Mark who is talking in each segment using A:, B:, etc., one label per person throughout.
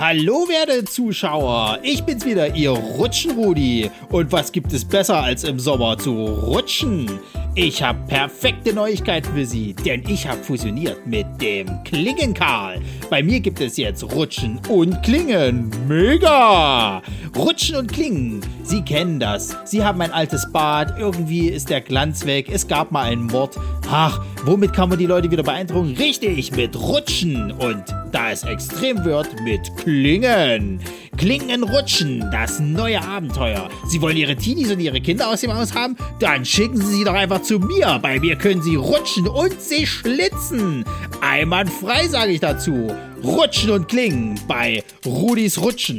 A: Hallo werte Zuschauer, ich bin's wieder, ihr Rutschenrudi. Und was gibt es besser als im Sommer zu rutschen? Ich habe perfekte Neuigkeiten für Sie, denn ich habe fusioniert mit dem Klingenkarl. Bei mir gibt es jetzt Rutschen und Klingen. Mega! Rutschen und Klingen, Sie kennen das. Sie haben ein altes Bad, irgendwie ist der Glanz weg, es gab mal einen Mord. Ach, womit kann man die Leute wieder beeindrucken? Richtig, mit Rutschen. Und da es extrem wird, mit Klingen. Klingen rutschen, das neue Abenteuer. Sie wollen Ihre Teenies und Ihre Kinder aus dem Haus haben? Dann schicken Sie sie doch einfach zu mir. Bei mir können Sie rutschen und sie schlitzen. Einwandfrei sage ich dazu. Rutschen und klingen bei Rudis Rutschen.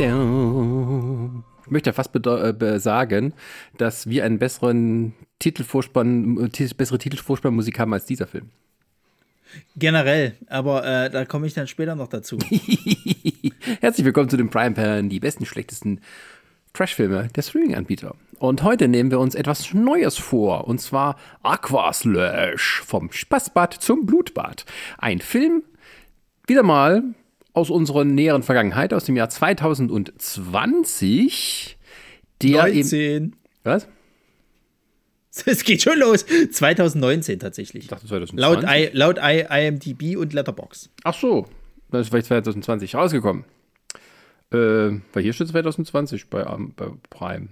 B: Ich möchte fast äh, sagen, dass wir einen besseren Titelvorspann, äh, bessere Titelvorspannmusik haben als dieser Film.
A: Generell, aber äh, da komme ich dann später noch dazu.
B: Herzlich willkommen zu den Prime Perlen, die besten, schlechtesten Trashfilme der Streaming-Anbieter. Und heute nehmen wir uns etwas Neues vor, und zwar Aquaslash vom Spaßbad zum Blutbad. Ein Film, wieder mal aus unserer näheren Vergangenheit, aus dem Jahr 2020.
A: Der 19.
B: was?
A: Es geht schon los. 2019 tatsächlich. Ich dachte 2020. Laut, I, laut I, IMDb und Letterbox.
B: Ach so, das ist vielleicht 2020 rausgekommen. Äh, weil hier steht 2020 bei, bei Prime.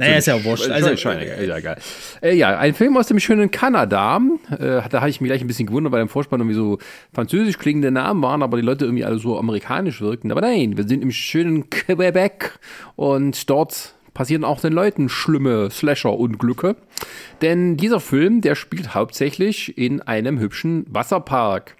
A: Naja, ist ja wurscht.
B: Also, schon, äh, ja, egal. Äh, ja, ein Film aus dem schönen Kanada. Äh, da habe ich mich gleich ein bisschen gewundert, weil im Vorspann irgendwie so französisch klingende Namen waren, aber die Leute irgendwie alle so amerikanisch wirkten. Aber nein, wir sind im schönen Quebec und dort passieren auch den Leuten schlimme Slasher-Unglücke. Denn dieser Film, der spielt hauptsächlich in einem hübschen Wasserpark.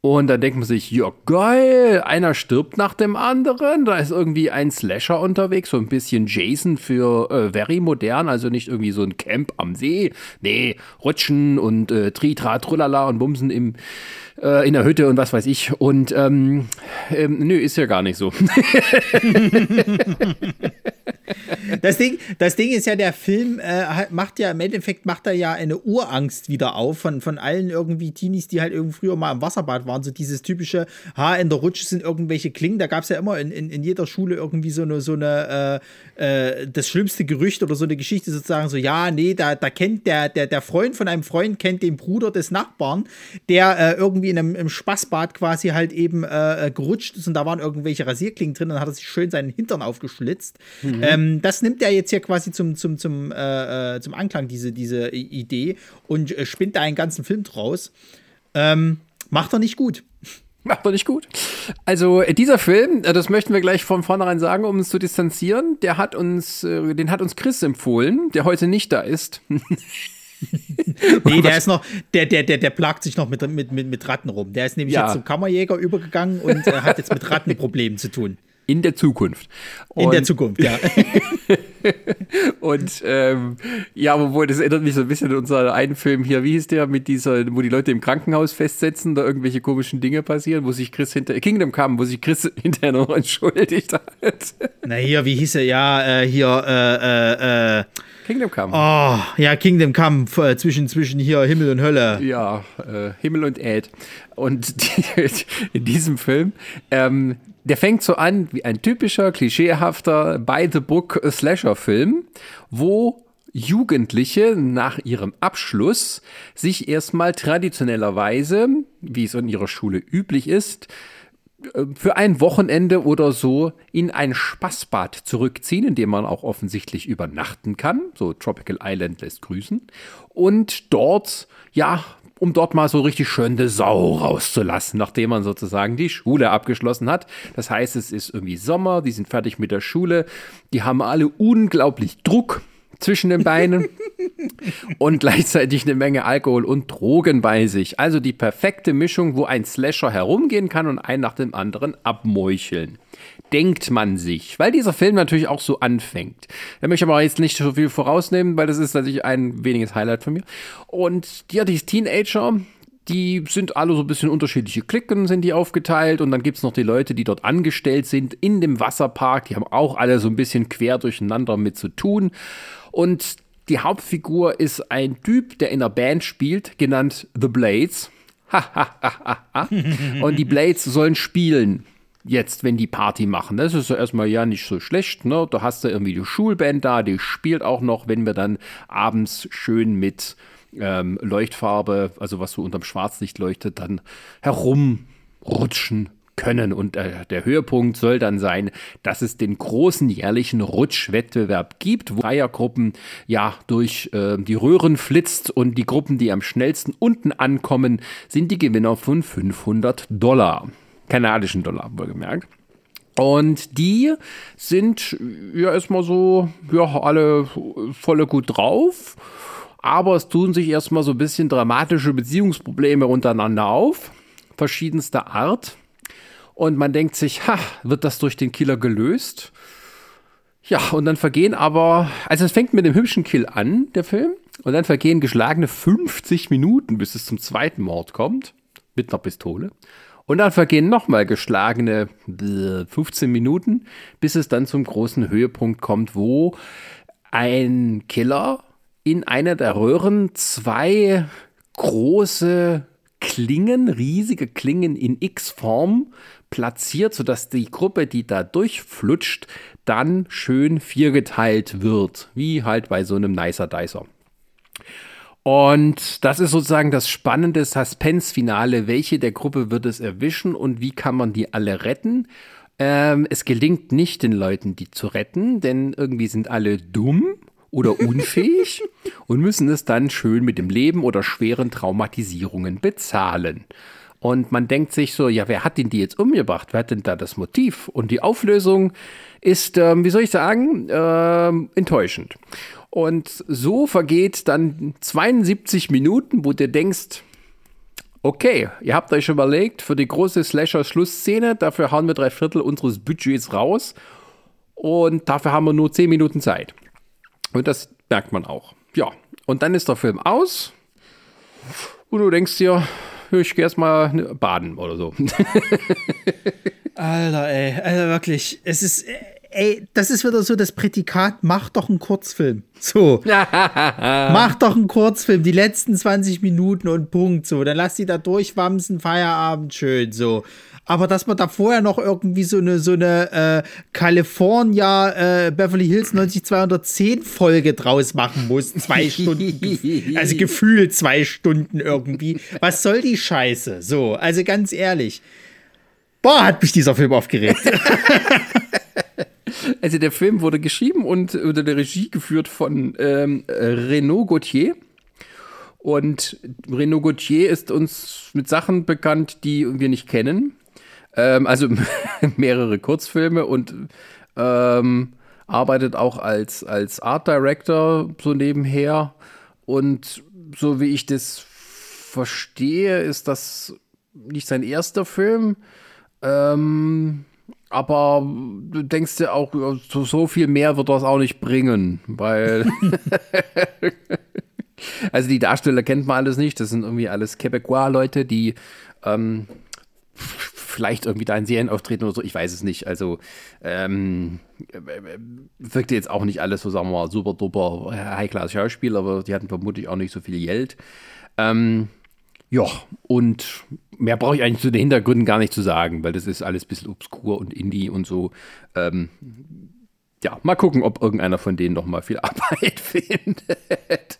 B: Und dann denkt man sich, ja geil, einer stirbt nach dem anderen. Da ist irgendwie ein Slasher unterwegs, so ein bisschen Jason für äh, very modern, also nicht irgendwie so ein Camp am See. Nee, Rutschen und äh, Tritra, Trullala und Bumsen im, äh, in der Hütte und was weiß ich. Und ähm, ähm, nö, ist ja gar nicht so.
A: das, Ding, das Ding ist ja, der Film äh, macht ja im Endeffekt macht er ja eine Urangst wieder auf von, von allen irgendwie Teenies, die halt irgendwie früher mal im Wasserbad waren. So dieses typische, ha, in der Rutsche sind irgendwelche Klingen. Da gab es ja immer in, in, in jeder Schule irgendwie so eine, so eine äh, äh, das schlimmste Gerücht oder so eine Geschichte sozusagen, so, ja, nee, da, da kennt der, der, der Freund von einem Freund kennt den Bruder des Nachbarn, der äh, irgendwie in einem im Spaßbad quasi halt eben äh, äh, gerutscht ist und da waren irgendwelche Rasierklingen drin und dann hat er sich schön seinen Hintern aufgeschlitzt. Mhm. Ähm, das nimmt er jetzt hier quasi zum, zum, zum, äh, zum Anklang, diese, diese Idee, und spinnt da einen ganzen Film draus. Ähm, macht er nicht gut.
B: Macht er nicht gut. Also dieser Film, das möchten wir gleich von vornherein sagen, um uns zu distanzieren, der hat uns, den hat uns Chris empfohlen, der heute nicht da ist.
A: nee, der ist noch, der, der, der, der plagt sich noch mit, mit, mit, mit Ratten rum. Der ist nämlich ja. jetzt zum Kammerjäger übergegangen und äh, hat jetzt mit Rattenproblemen zu tun.
B: In der Zukunft.
A: Und in der Zukunft, ja.
B: und ähm, ja, obwohl, das erinnert mich so ein bisschen an unseren einen Film hier, wie hieß der, mit dieser, wo die Leute im Krankenhaus festsetzen, da irgendwelche komischen Dinge passieren, wo sich Chris hinter, Kingdom kam, wo sich Chris hinterher noch entschuldigt hat.
A: Na hier, wie hieß er, ja, äh, hier, äh, äh, äh
B: Kingdom Come.
A: Oh, ja, Kingdom Come äh, zwischen, zwischen hier Himmel und Hölle.
B: Ja, äh, Himmel und Erd. Und die, in diesem Film, ähm, der fängt so an wie ein typischer, klischeehafter By-the-Book Slasher-Film, wo Jugendliche nach ihrem Abschluss sich erstmal traditionellerweise, wie es in ihrer Schule üblich ist, äh, für ein Wochenende oder so in ein Spaßbad zurückziehen, in dem man auch offensichtlich übernachten kann. So Tropical Island lässt grüßen. Und dort, ja, um dort mal so richtig schön de Sau rauszulassen, nachdem man sozusagen die Schule abgeschlossen hat. Das heißt, es ist irgendwie Sommer, die sind fertig mit der Schule, die haben alle unglaublich Druck zwischen den Beinen und gleichzeitig eine Menge Alkohol und Drogen bei sich. Also die perfekte Mischung, wo ein Slasher herumgehen kann und einen nach dem anderen abmeucheln. Denkt man sich, weil dieser Film natürlich auch so anfängt. Da möchte ich aber jetzt nicht so viel vorausnehmen, weil das ist natürlich ein weniges Highlight von mir. Und ja, die Teenager, die sind alle so ein bisschen unterschiedliche Klicken, sind die aufgeteilt. Und dann gibt es noch die Leute, die dort angestellt sind in dem Wasserpark. Die haben auch alle so ein bisschen quer durcheinander mit zu tun. Und die Hauptfigur ist ein Typ, der in einer Band spielt, genannt The Blades. Und die Blades sollen spielen jetzt, wenn die Party machen. Das ist ja erstmal ja nicht so schlecht. Ne? Da hast du irgendwie die Schulband da, die spielt auch noch, wenn wir dann abends schön mit ähm, Leuchtfarbe, also was so unterm Schwarzlicht leuchtet, dann herumrutschen können. Und äh, der Höhepunkt soll dann sein, dass es den großen jährlichen Rutschwettbewerb gibt, wo Dreiergruppen ja durch äh, die Röhren flitzt und die Gruppen, die am schnellsten unten ankommen, sind die Gewinner von 500 Dollar. Kanadischen Dollar, wohlgemerkt. Und die sind ja erstmal so, ja, alle volle gut drauf aber es tun sich erstmal so ein bisschen dramatische Beziehungsprobleme untereinander auf, verschiedenster Art. Und man denkt sich, ha, wird das durch den Killer gelöst? Ja, und dann vergehen aber, also es fängt mit dem hübschen Kill an, der Film, und dann vergehen geschlagene 50 Minuten, bis es zum zweiten Mord kommt, mit einer Pistole. Und dann vergehen nochmal geschlagene 15 Minuten, bis es dann zum großen Höhepunkt kommt, wo ein Killer in einer der Röhren zwei große Klingen, riesige Klingen in X-Form platziert, sodass die Gruppe, die da durchflutscht, dann schön viergeteilt wird, wie halt bei so einem Nicer Dicer. Und das ist sozusagen das spannende Suspense-Finale. Welche der Gruppe wird es erwischen und wie kann man die alle retten? Ähm, es gelingt nicht den Leuten, die zu retten, denn irgendwie sind alle dumm oder unfähig und müssen es dann schön mit dem Leben oder schweren Traumatisierungen bezahlen. Und man denkt sich so, ja, wer hat denn die jetzt umgebracht? Wer hat denn da das Motiv? Und die Auflösung ist, ähm, wie soll ich sagen, ähm, enttäuschend. Und so vergeht dann 72 Minuten, wo du denkst, okay, ihr habt euch überlegt, für die große Slasher-Schlussszene, dafür hauen wir drei Viertel unseres Budgets raus und dafür haben wir nur 10 Minuten Zeit. Und das merkt man auch. Ja, und dann ist der Film aus und du denkst dir, ich gehe erstmal baden oder so.
A: Alter, ey, Alter, wirklich, es ist, ey, das ist wieder so das Prädikat, mach doch einen Kurzfilm. So. mach doch einen Kurzfilm, die letzten 20 Minuten und Punkt. So, dann lass die da durchwamsen, Feierabend schön. So aber dass man da vorher noch irgendwie so eine, so eine äh, California äh, Beverly Hills 90210 Folge draus machen muss. Zwei Stunden. also gefühlt zwei Stunden irgendwie. Was soll die Scheiße? So, also ganz ehrlich. Boah, hat mich dieser Film aufgeregt.
B: Also der Film wurde geschrieben und unter der Regie geführt von ähm, Renaud Gauthier. Und Renaud Gauthier ist uns mit Sachen bekannt, die wir nicht kennen. Ähm, also mehrere Kurzfilme und ähm, arbeitet auch als, als Art Director so nebenher. Und so wie ich das verstehe, ist das nicht sein erster Film. Ähm, aber du denkst dir auch, so, so viel mehr wird das auch nicht bringen, weil. also die Darsteller kennt man alles nicht. Das sind irgendwie alles Quebecois-Leute, die ähm, vielleicht irgendwie da in Serien auftreten oder so, ich weiß es nicht. Also ähm, wirkte jetzt auch nicht alles so, sagen wir mal, super duper High-Class Schauspiel, aber die hatten vermutlich auch nicht so viel Geld. Ähm, ja, und mehr brauche ich eigentlich zu den Hintergründen gar nicht zu sagen, weil das ist alles ein bisschen obskur und Indie und so. Ähm, ja, mal gucken, ob irgendeiner von denen noch mal viel Arbeit findet.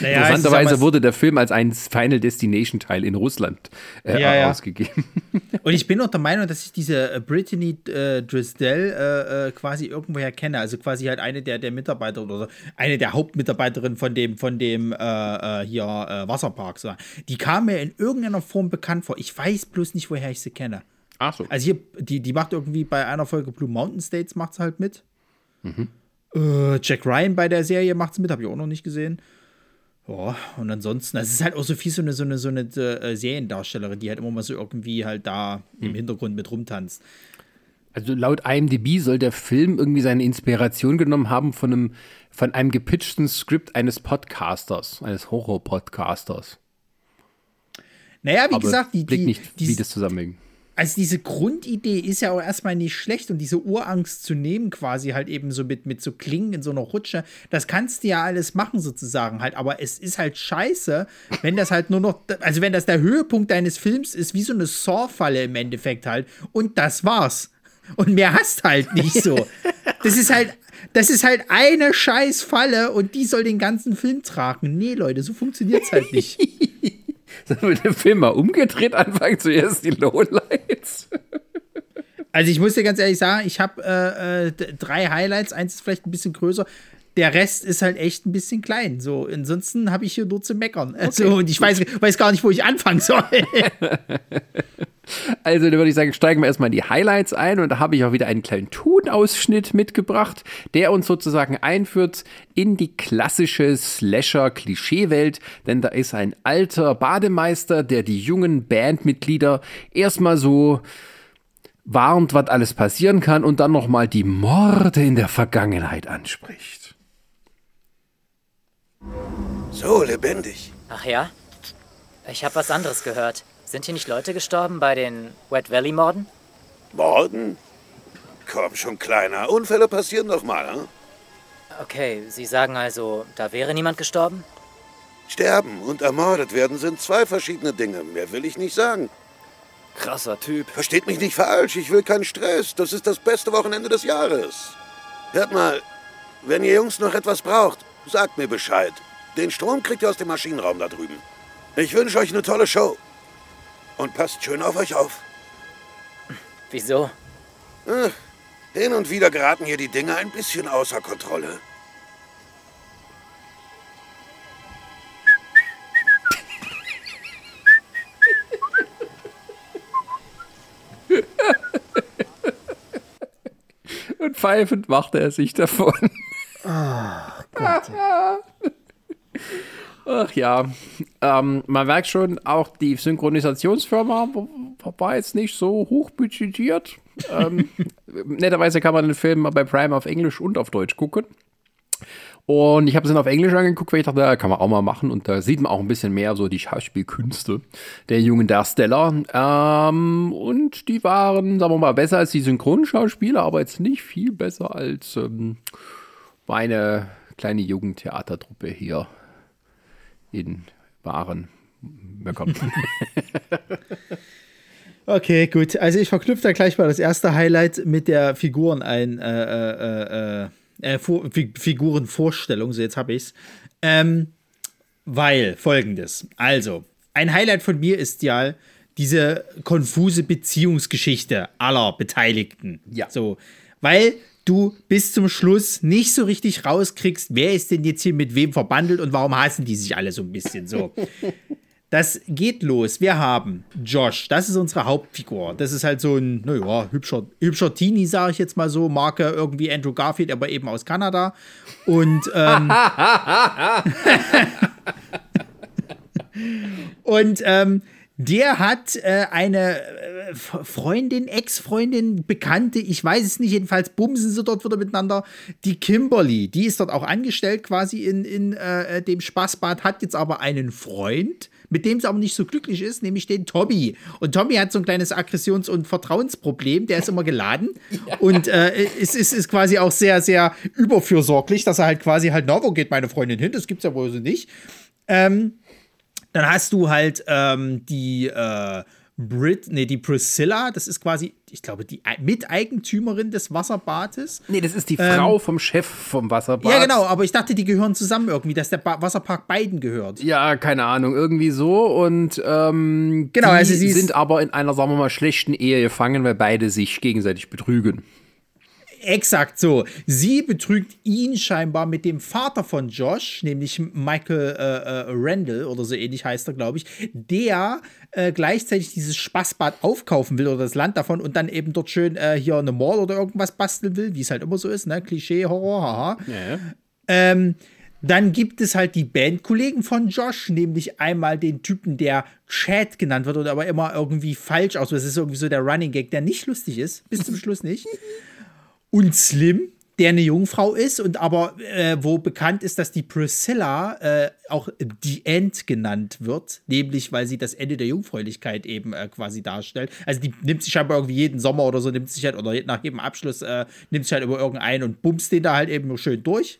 B: Naja, Interessanterweise wurde der Film als ein Final Destination Teil in Russland äh, ja, ausgegeben.
A: Und ich bin auch der Meinung, dass ich diese äh, Brittany äh, Drisdell äh, äh, quasi irgendwoher kenne. Also quasi halt eine der, der Mitarbeiter oder eine der Hauptmitarbeiterinnen von dem, von dem äh, hier Wasserpark. So. Die kam mir in irgendeiner Form bekannt vor. Ich weiß bloß nicht, woher ich sie kenne.
B: Ach so.
A: Also hier, die, die macht irgendwie bei einer Folge Blue Mountain States macht sie halt mit. Mhm. Äh, Jack Ryan bei der Serie macht's mit, habe ich auch noch nicht gesehen. Ja, und ansonsten, das ist halt auch so viel so eine, so eine, so eine äh, Seriendarstellerin, die halt immer mal so irgendwie halt da im Hintergrund mit rumtanzt.
B: Also laut IMDb soll der Film irgendwie seine Inspiration genommen haben von einem, von einem gepitchten Skript eines Podcasters, eines Horror-Podcasters.
A: Naja, wie
B: Aber
A: gesagt, die,
B: blick
A: die,
B: nicht,
A: die,
B: wie das zusammenhängt.
A: Also diese Grundidee ist ja auch erstmal nicht schlecht und diese Urangst zu nehmen, quasi halt eben so mit, mit so Klingen in so einer Rutsche, das kannst du ja alles machen sozusagen halt, aber es ist halt scheiße, wenn das halt nur noch, also wenn das der Höhepunkt deines Films ist, wie so eine Saw-Falle im Endeffekt halt und das war's. Und mehr hast halt nicht so. Das ist halt, das ist halt eine scheiß Falle und die soll den ganzen Film tragen. Nee, Leute, so funktioniert's halt nicht.
B: Sollen wir den Film mal umgedreht anfangen? Zuerst die Lowlights.
A: Also ich muss dir ganz ehrlich sagen, ich habe äh, äh, drei Highlights. Eins ist vielleicht ein bisschen größer. Der Rest ist halt echt ein bisschen klein. So, ansonsten habe ich hier nur zu meckern. Also, und ich weiß, weiß gar nicht, wo ich anfangen soll.
B: Also, dann würde ich sagen, steigen wir erstmal in die Highlights ein und da habe ich auch wieder einen kleinen Tonausschnitt mitgebracht, der uns sozusagen einführt in die klassische Slasher-Klischeewelt, denn da ist ein alter Bademeister, der die jungen Bandmitglieder erstmal so warnt, was alles passieren kann und dann nochmal die Morde in der Vergangenheit anspricht.
C: So lebendig.
D: Ach ja? Ich habe was anderes gehört. Sind hier nicht Leute gestorben bei den Wet Valley Morden?
C: Morden? Komm schon, Kleiner. Unfälle passieren doch mal, hm?
D: Okay, Sie sagen also, da wäre niemand gestorben?
C: Sterben und ermordet werden sind zwei verschiedene Dinge. Mehr will ich nicht sagen.
E: Krasser Typ.
C: Versteht mich nicht falsch. Ich will keinen Stress. Das ist das beste Wochenende des Jahres. Hört mal, wenn ihr Jungs noch etwas braucht, sagt mir Bescheid. Den Strom kriegt ihr aus dem Maschinenraum da drüben. Ich wünsche euch eine tolle Show. Und passt schön auf euch auf.
D: Wieso?
C: Äh, Hin und wieder geraten hier die Dinge ein bisschen außer Kontrolle.
B: Und pfeifend machte er sich davon. Ach ja, ähm, man merkt schon, auch die Synchronisationsfirma war jetzt nicht so hochbudgetiert. ähm, netterweise kann man den Film bei Prime auf Englisch und auf Deutsch gucken. Und ich habe es dann auf Englisch angeguckt, weil ich dachte, ja, kann man auch mal machen. Und da sieht man auch ein bisschen mehr so die Schauspielkünste der jungen Darsteller. Ähm, und die waren, sagen wir mal, besser als die Synchronschauspieler, aber jetzt nicht viel besser als ähm, meine kleine Jugendtheatertruppe hier in Waren. Möckern.
A: Okay, gut. Also ich verknüpfe da gleich mal das erste Highlight mit der Figuren ein, äh, äh, äh, äh, Vor- Fi- Figurenvorstellung. So, jetzt habe ich's. Ähm, weil folgendes. Also, ein Highlight von mir ist ja diese konfuse Beziehungsgeschichte aller Beteiligten.
B: Ja.
A: So, weil du bis zum Schluss nicht so richtig rauskriegst, wer ist denn jetzt hier mit wem verbandelt und warum hassen die sich alle so ein bisschen so. Das geht los. Wir haben Josh, das ist unsere Hauptfigur. Das ist halt so ein, naja, hübscher, hübscher Teenie, sage ich jetzt mal so. Marke irgendwie Andrew Garfield, aber eben aus Kanada. Und, ähm, und ähm, der hat äh, eine äh, Freundin, Ex-Freundin, Bekannte, ich weiß es nicht, jedenfalls bumsen sie dort wieder miteinander. Die Kimberly, die ist dort auch angestellt quasi in, in äh, dem Spaßbad, hat jetzt aber einen Freund, mit dem sie aber nicht so glücklich ist, nämlich den Tommy. Und Tommy hat so ein kleines Aggressions- und Vertrauensproblem, der ist immer geladen und äh, es ist, ist quasi auch sehr, sehr überfürsorglich, dass er halt quasi halt, na, wo geht meine Freundin hin? Das gibt's ja wohl so nicht. Ähm, dann hast du halt ähm, die äh, Brit, nee, die Priscilla, das ist quasi, ich glaube, die Ei- Miteigentümerin des Wasserbades.
B: nee, das ist die Frau vom Chef vom Wasserbad.
A: Ja, genau, aber ich dachte, die gehören zusammen irgendwie, dass der ba Wasserpark beiden gehört.
B: Ja, keine Ahnung, irgendwie so. Und ähm,
A: Genau,
B: die
A: also sie
B: sind aber in einer, sagen wir mal, schlechten Ehe gefangen, weil beide sich gegenseitig betrügen.
A: Exakt so. Sie betrügt ihn scheinbar mit dem Vater von Josh, nämlich Michael äh, äh, Randall oder so ähnlich heißt er, glaube ich, der äh, gleichzeitig dieses Spaßbad aufkaufen will oder das Land davon und dann eben dort schön äh, hier eine Mall oder irgendwas basteln will, wie es halt immer so ist, ne? Klischee, Horror, haha. Ja. Ähm, dann gibt es halt die Bandkollegen von Josh, nämlich einmal den Typen, der Chad genannt wird oder aber immer irgendwie falsch aus. Das ist irgendwie so der Running Gag, der nicht lustig ist, bis zum Schluss nicht. Und Slim, der eine Jungfrau ist und aber äh, wo bekannt ist, dass die Priscilla äh, auch die End genannt wird, nämlich weil sie das Ende der Jungfräulichkeit eben äh, quasi darstellt. Also die nimmt sich scheinbar irgendwie jeden Sommer oder so, nimmt sich halt, oder nach jedem Abschluss äh, nimmt sich halt über irgendeinen und bumst den da halt eben nur schön durch.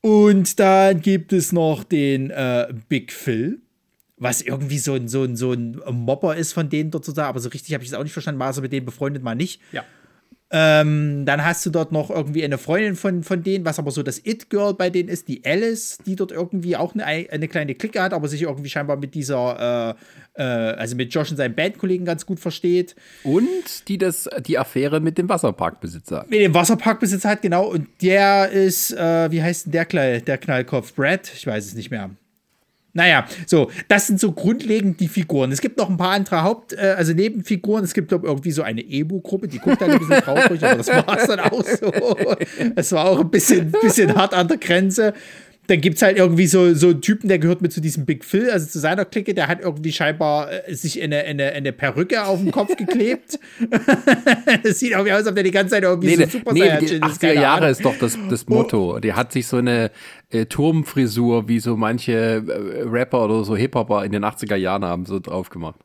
A: Und dann gibt es noch den äh, Big Phil, was irgendwie so ein, so, ein, so ein Mopper ist von denen dort sozusagen, aber so richtig habe ich es auch nicht verstanden, war er mit denen befreundet, mal nicht.
B: Ja.
A: Ähm, dann hast du dort noch irgendwie eine Freundin von, von denen, was aber so das It-Girl bei denen ist, die Alice, die dort irgendwie auch eine, eine kleine Clique hat, aber sich irgendwie scheinbar mit dieser, äh, äh, also mit Josh und seinen Bandkollegen ganz gut versteht.
B: Und die das, die Affäre mit dem Wasserparkbesitzer.
A: Mit dem Wasserparkbesitzer hat, genau. Und der ist, äh, wie heißt denn der, Knall, der Knallkopf? Brad? Ich weiß es nicht mehr. Naja, so, das sind so grundlegend die Figuren. Es gibt noch ein paar andere Haupt-, äh, also Nebenfiguren. Es gibt irgendwie so eine Emo-Gruppe, die guckt halt ein bisschen traurig, aber das war es dann auch so. Es war auch ein bisschen, bisschen hart an der Grenze dann gibt es halt irgendwie so, so einen Typen, der gehört mit zu diesem Big Phil, also zu seiner Clique, der hat irgendwie scheinbar äh, sich eine, eine, eine Perücke auf den Kopf geklebt. das sieht irgendwie aus, als ob der die ganze Zeit irgendwie
B: nee,
A: so super
B: nee, Saiyajin ist. 80er Jahre ist doch das, das. Motto. Oh. Der hat sich so eine äh, Turmfrisur, wie so manche äh, Rapper oder so Hip-Hopper in den 80er Jahren haben, so drauf gemacht.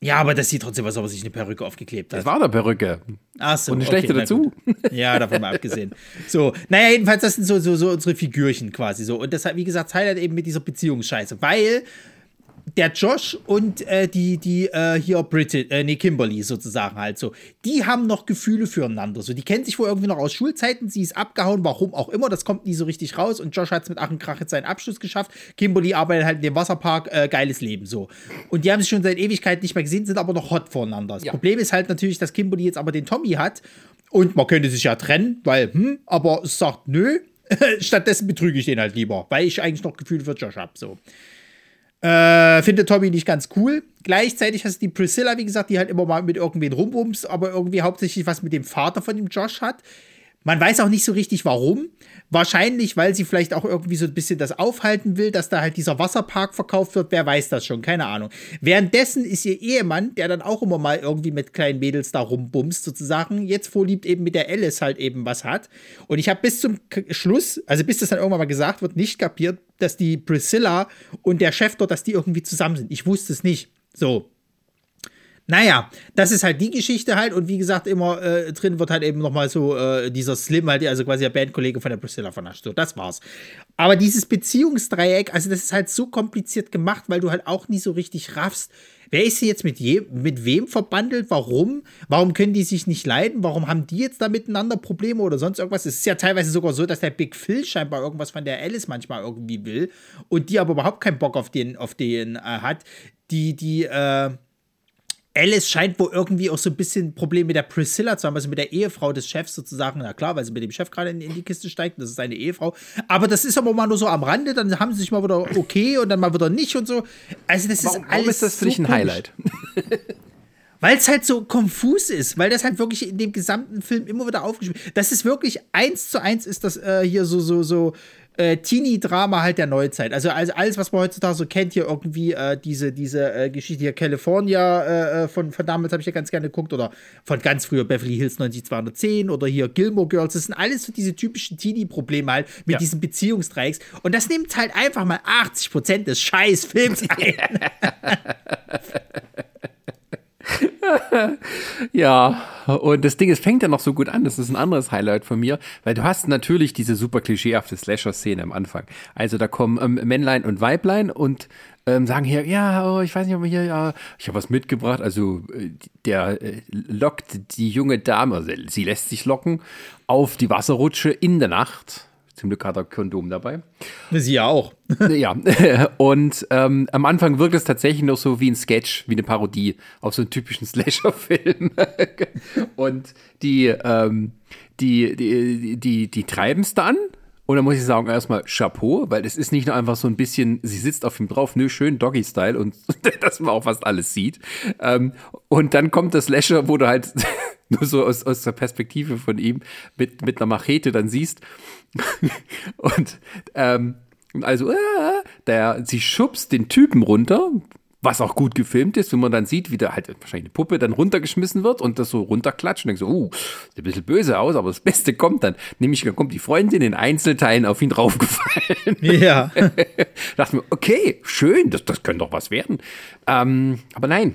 A: Ja, aber das sieht trotzdem aus, als ob er sich eine Perücke aufgeklebt hat.
B: Das war eine Perücke.
A: Ach so.
B: Und eine schlechte okay, dazu.
A: Ja, davon mal abgesehen. So, naja, jedenfalls, das sind so, so, so unsere Figürchen quasi so. Und das hat, wie gesagt, Highlight eben mit dieser Beziehungsscheiße. Weil der Josh und äh, die, die äh, hier Bridget, äh, nee, Kimberly sozusagen halt so, die haben noch Gefühle füreinander. So, die kennen sich wohl irgendwie noch aus Schulzeiten, sie ist abgehauen, warum auch immer, das kommt nie so richtig raus und Josh hat es mit Ach und Krach jetzt seinen Abschluss geschafft. Kimberly arbeitet halt in dem Wasserpark, äh, geiles Leben so. Und die haben sich schon seit Ewigkeit nicht mehr gesehen, sind aber noch hot voreinander. Das ja. Problem ist halt natürlich, dass Kimberly jetzt aber den Tommy hat und man könnte sich ja trennen, weil, hm, aber es sagt nö. Stattdessen betrüge ich den halt lieber, weil ich eigentlich noch Gefühle für Josh habe. So. Äh, findet Tommy nicht ganz cool. Gleichzeitig hast du die Priscilla, wie gesagt, die halt immer mal mit irgendwen rumbums, aber irgendwie hauptsächlich was mit dem Vater von dem Josh hat. Man weiß auch nicht so richtig warum. Wahrscheinlich, weil sie vielleicht auch irgendwie so ein bisschen das aufhalten will, dass da halt dieser Wasserpark verkauft wird. Wer weiß das schon? Keine Ahnung. Währenddessen ist ihr Ehemann, der dann auch immer mal irgendwie mit kleinen Mädels da rumbumst, sozusagen, jetzt vorliebt eben mit der Alice halt eben was hat. Und ich habe bis zum Schluss, also bis das dann irgendwann mal gesagt wird, nicht kapiert, dass die Priscilla und der Chef dort, dass die irgendwie zusammen sind. Ich wusste es nicht. So. Naja, das ist halt die Geschichte halt und wie gesagt, immer äh, drin wird halt eben nochmal so äh, dieser Slim halt, also quasi der Bandkollege von der Priscilla vernascht. So, das war's. Aber dieses Beziehungsdreieck, also das ist halt so kompliziert gemacht, weil du halt auch nie so richtig raffst, wer ist hier jetzt mit, je, mit wem verbandelt, warum, warum können die sich nicht leiden, warum haben die jetzt da miteinander Probleme oder sonst irgendwas. Es ist ja teilweise sogar so, dass der Big Phil scheinbar irgendwas von der Alice manchmal irgendwie will und die aber überhaupt keinen Bock auf den, auf den äh, hat. Die, die, äh, Alice scheint wohl irgendwie auch so ein bisschen Probleme mit der Priscilla zu haben, also mit der Ehefrau des Chefs sozusagen. Na klar, weil sie mit dem Chef gerade in, in, die Kiste steigt, das ist seine Ehefrau. Aber das ist aber mal nur so am Rande, dann haben sie sich mal wieder okay und dann mal wieder nicht und so. Also, das warum, ist alles. Warum ist
B: das für so dich ein Highlight?
A: Weil es halt so konfus ist, weil das halt wirklich in dem gesamten Film immer wieder aufgespielt Das ist wirklich eins zu eins ist das äh, hier so, so, so äh, Teenie-Drama halt der Neuzeit. Also, also alles, was man heutzutage so kennt, hier irgendwie äh, diese, diese äh, Geschichte hier California äh, äh, von, von damals habe ich ja ganz gerne geguckt oder von ganz früher Beverly Hills 90210 oder hier Gilmore Girls. Das sind alles so diese typischen Teenie-Probleme halt mit ja. diesen Beziehungsdreiecks. Und das nimmt halt einfach mal 80 Prozent des Scheiß-Films ein.
B: ja, und das Ding, es fängt ja noch so gut an. Das ist ein anderes Highlight von mir, weil du hast natürlich diese super klischeehafte Slasher-Szene am Anfang. Also da kommen ähm, Männlein und Weiblein und ähm, sagen hier, ja, oh, ich weiß nicht, ob wir hier, ja, ich habe was mitgebracht. Also äh, der äh, lockt die junge Dame, also sie lässt sich locken, auf die Wasserrutsche in der Nacht Zum Glück hat er Kondom dabei.
A: Sie ja auch.
B: ja, und ähm, am Anfang wirkt es tatsächlich noch so wie ein Sketch, wie eine Parodie auf so einen typischen Slasher-Film. und die, ähm, die, die, die, die, die treiben es dann. Und dann muss ich sagen, erstmal Chapeau, weil es ist nicht nur einfach so ein bisschen, sie sitzt auf ihm drauf, nö, schön Doggy-Style und dass man auch fast alles sieht. Ähm, und dann kommt das Slasher, wo du halt nur so aus, aus der Perspektive von ihm mit, mit einer Machete dann siehst. und ähm, also, äh, der, sie schubst den Typen runter, was auch gut gefilmt ist, wenn man dann sieht, wie da halt wahrscheinlich eine Puppe dann runtergeschmissen wird und das so runterklatscht und denkt so, uh, sieht ein bisschen böse aus, aber das Beste kommt dann. Nämlich, dann kommt die Freundin in Einzelteilen auf ihn draufgefallen.
A: Ja.
B: dachte mir, okay, schön, das, das könnte doch was werden. Ähm, aber nein.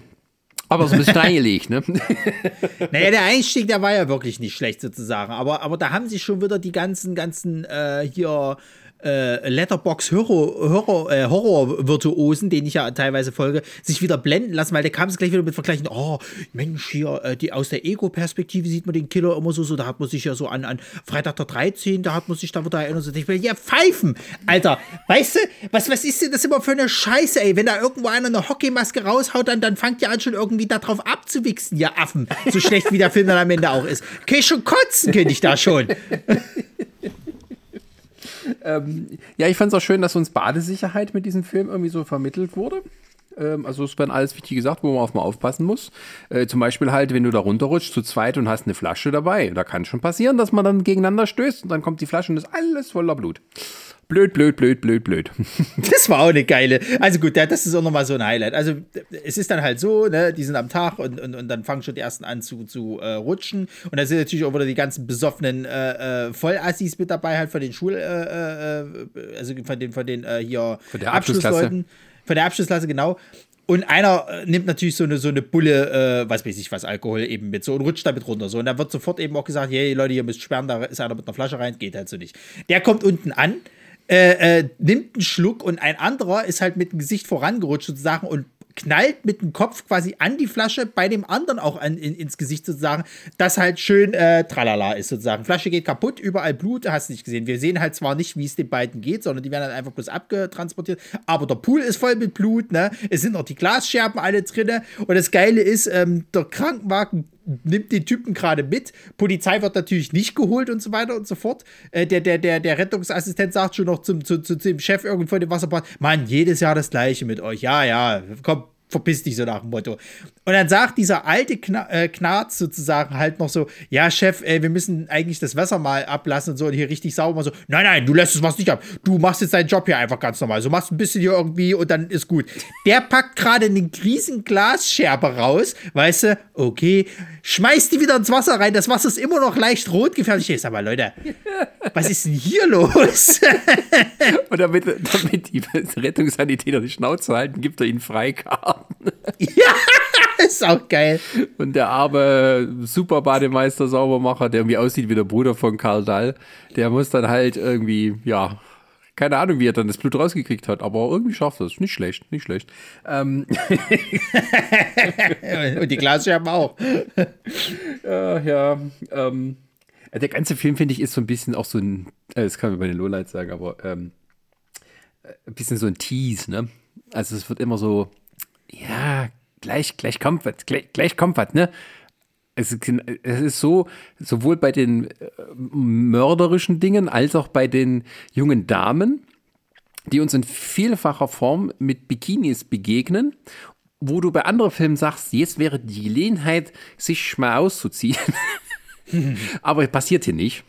B: Aber so ein bisschen reingelegt, ne?
A: Naja, der Einstieg, der war ja wirklich nicht schlecht sozusagen. Aber, aber da haben sich schon wieder die ganzen, ganzen äh, hier äh, Letterbox Horror, Horror, äh, denen ich ja teilweise folge, sich wieder blenden lassen, weil der kam es gleich wieder mit Vergleichen, oh, Mensch, hier, äh, die, aus der Ego-Perspektive sieht man den Killer immer so, so, da hat man sich ja so an, an Freitag der 13., da hat man sich da wieder erinnert, so, ich will, ja, pfeifen, Alter, weißt du, was, was ist denn das immer für eine Scheiße, ey, wenn da irgendwo einer eine Hockeymaske raushaut, dann, dann fangt ihr an, schon irgendwie darauf abzuwichsen, ihr Affen, so schlecht wie der Film dann am Ende auch ist. Okay, schon kotzen könnte ich da schon.
B: ähm, ja, ich fand es auch schön, dass uns Badesicherheit mit diesem Film irgendwie so vermittelt wurde. Ähm, also es werden alles wichtige Sachen, wo man auf mal aufpassen muss. Äh, zum Beispiel halt, wenn du da runterrutschst zu zweit und hast eine Flasche dabei. Da kann schon passieren, dass man dann gegeneinander stößt und dann kommt die Flasche und ist alles voller Blut. Blöd, blöd, blöd, blöd, blöd.
A: Das war auch eine geile. Also gut, das ist auch nochmal so ein Highlight. Also es ist dann halt so, ne, die sind am Tag und, und, und dann fangen schon die ersten an zu, zu äh, rutschen. Und da sind natürlich auch wieder die ganzen besoffenen äh, äh, Vollassis mit dabei, halt von den Schul, äh, äh, also von den, von den hier
B: von der Abschlussleuten.
A: Von der Abschlussklasse, genau. Und einer nimmt natürlich so eine, so eine Bulle, äh, was weiß ich was, Alkohol eben mit so und rutscht damit runter. So. Und dann wird sofort eben auch gesagt, hey Leute, ihr müsst sperren, da ist einer mit einer Flasche rein, geht halt so nicht. Der kommt unten an, äh, äh, nimmt einen Schluck und ein anderer ist halt mit dem Gesicht vorangerutscht sozusagen und knallt mit dem Kopf quasi an die Flasche, bei dem anderen auch an, in, ins Gesicht sozusagen, das halt schön äh, tralala ist sozusagen. Flasche geht kaputt, überall Blut, hast du nicht gesehen. Wir sehen halt zwar nicht, wie es den beiden geht, sondern die werden halt einfach bloß abgetransportiert, aber der Pool ist voll mit Blut, ne? Es sind noch die Glasscherben alle drinne und das Geile ist, ähm, der Krankenwagen nimmt den Typen gerade mit. Polizei wird natürlich nicht geholt und so weiter und so fort. Äh, der, der, der, der Rettungsassistent sagt schon noch zum, zu, zu, zum Chef irgendwo von dem Wasserbad: Mann, jedes Jahr das Gleiche mit euch. Ja, ja, komm, verpiss dich so nach dem Motto. Und dann sagt dieser alte Kna äh, Knarz sozusagen halt noch so, ja, Chef, ey, wir müssen eigentlich das Wasser mal ablassen und so und hier richtig sauber und so. Nein, nein, du lässt das Wasser nicht ab. Du machst jetzt deinen Job hier einfach ganz normal. So machst ein bisschen hier irgendwie und dann ist gut. Der packt gerade eine riesen Glasscherbe raus, weißt du, okay, schmeißt die wieder ins Wasser rein. Das Wasser ist immer noch leicht rot gefährlich. Ich sag mal, Leute, was ist denn hier los?
B: und damit, damit die Rettungssanitäter die Schnauze halten, gibt er ihnen Freikarten.
A: ja, ist auch geil.
B: Und der arme Super-Bademeister Saubermacher, der irgendwie aussieht wie der Bruder von Karl Dall, der muss dann halt irgendwie, ja, keine Ahnung, wie er dann das Blut rausgekriegt hat, aber irgendwie schafft er es. Nicht schlecht, nicht schlecht. Ähm.
A: Und die Glasscherben auch.
B: ja, ja. Ähm. Der ganze Film, finde ich, ist so ein bisschen auch so ein, äh, das kann man bei den Lowlights sagen, aber ähm, ein bisschen so ein Tease, ne? Also es wird immer so, ja, gleich, gleich kommt was, gleich, gleich kommt was, ne? Es ist, so, sowohl bei den äh, mörderischen Dingen als auch bei den jungen Damen, die uns in vielfacher Form mit Bikinis begegnen, wo du bei anderen Filmen sagst, jetzt wäre die Gelegenheit, sich mal auszuziehen. Aber passiert hier nicht.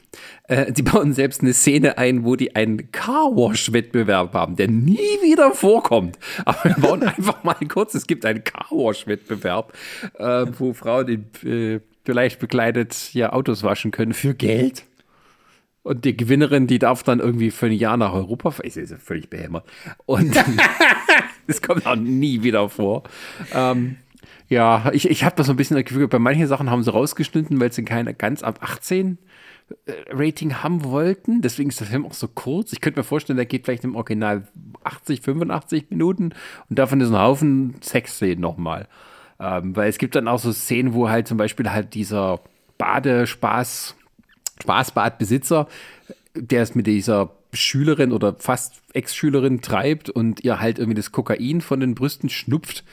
B: Äh, die bauen selbst eine Szene ein, wo die einen Carwash-Wettbewerb haben, der nie wieder vorkommt. Aber wir bauen einfach mal kurz, es gibt einen Carwash-Wettbewerb, äh, wo Frauen in, äh, vielleicht bekleidet ja Autos waschen können für Geld. Und die Gewinnerin, die darf dann irgendwie für ein Jahr nach Europa fahren. Ist ja völlig behämmert. Und es kommt auch nie wieder vor. Ähm, ja, ich, ich habe da so ein bisschen das Gefühl, bei manchen Sachen haben sie rausgeschnitten, weil sie keine ganz ab 18 äh, Rating haben wollten. Deswegen ist der Film auch so kurz. Ich könnte mir vorstellen, der geht vielleicht im Original 80, 85 Minuten und davon ist ein Haufen Sexszenen nochmal. Ähm, weil es gibt dann auch so Szenen, wo halt zum Beispiel halt dieser Badespaß, Spaßbadbesitzer der es mit dieser Schülerin oder fast Ex-Schülerin treibt und ihr halt irgendwie das Kokain von den Brüsten schnupft.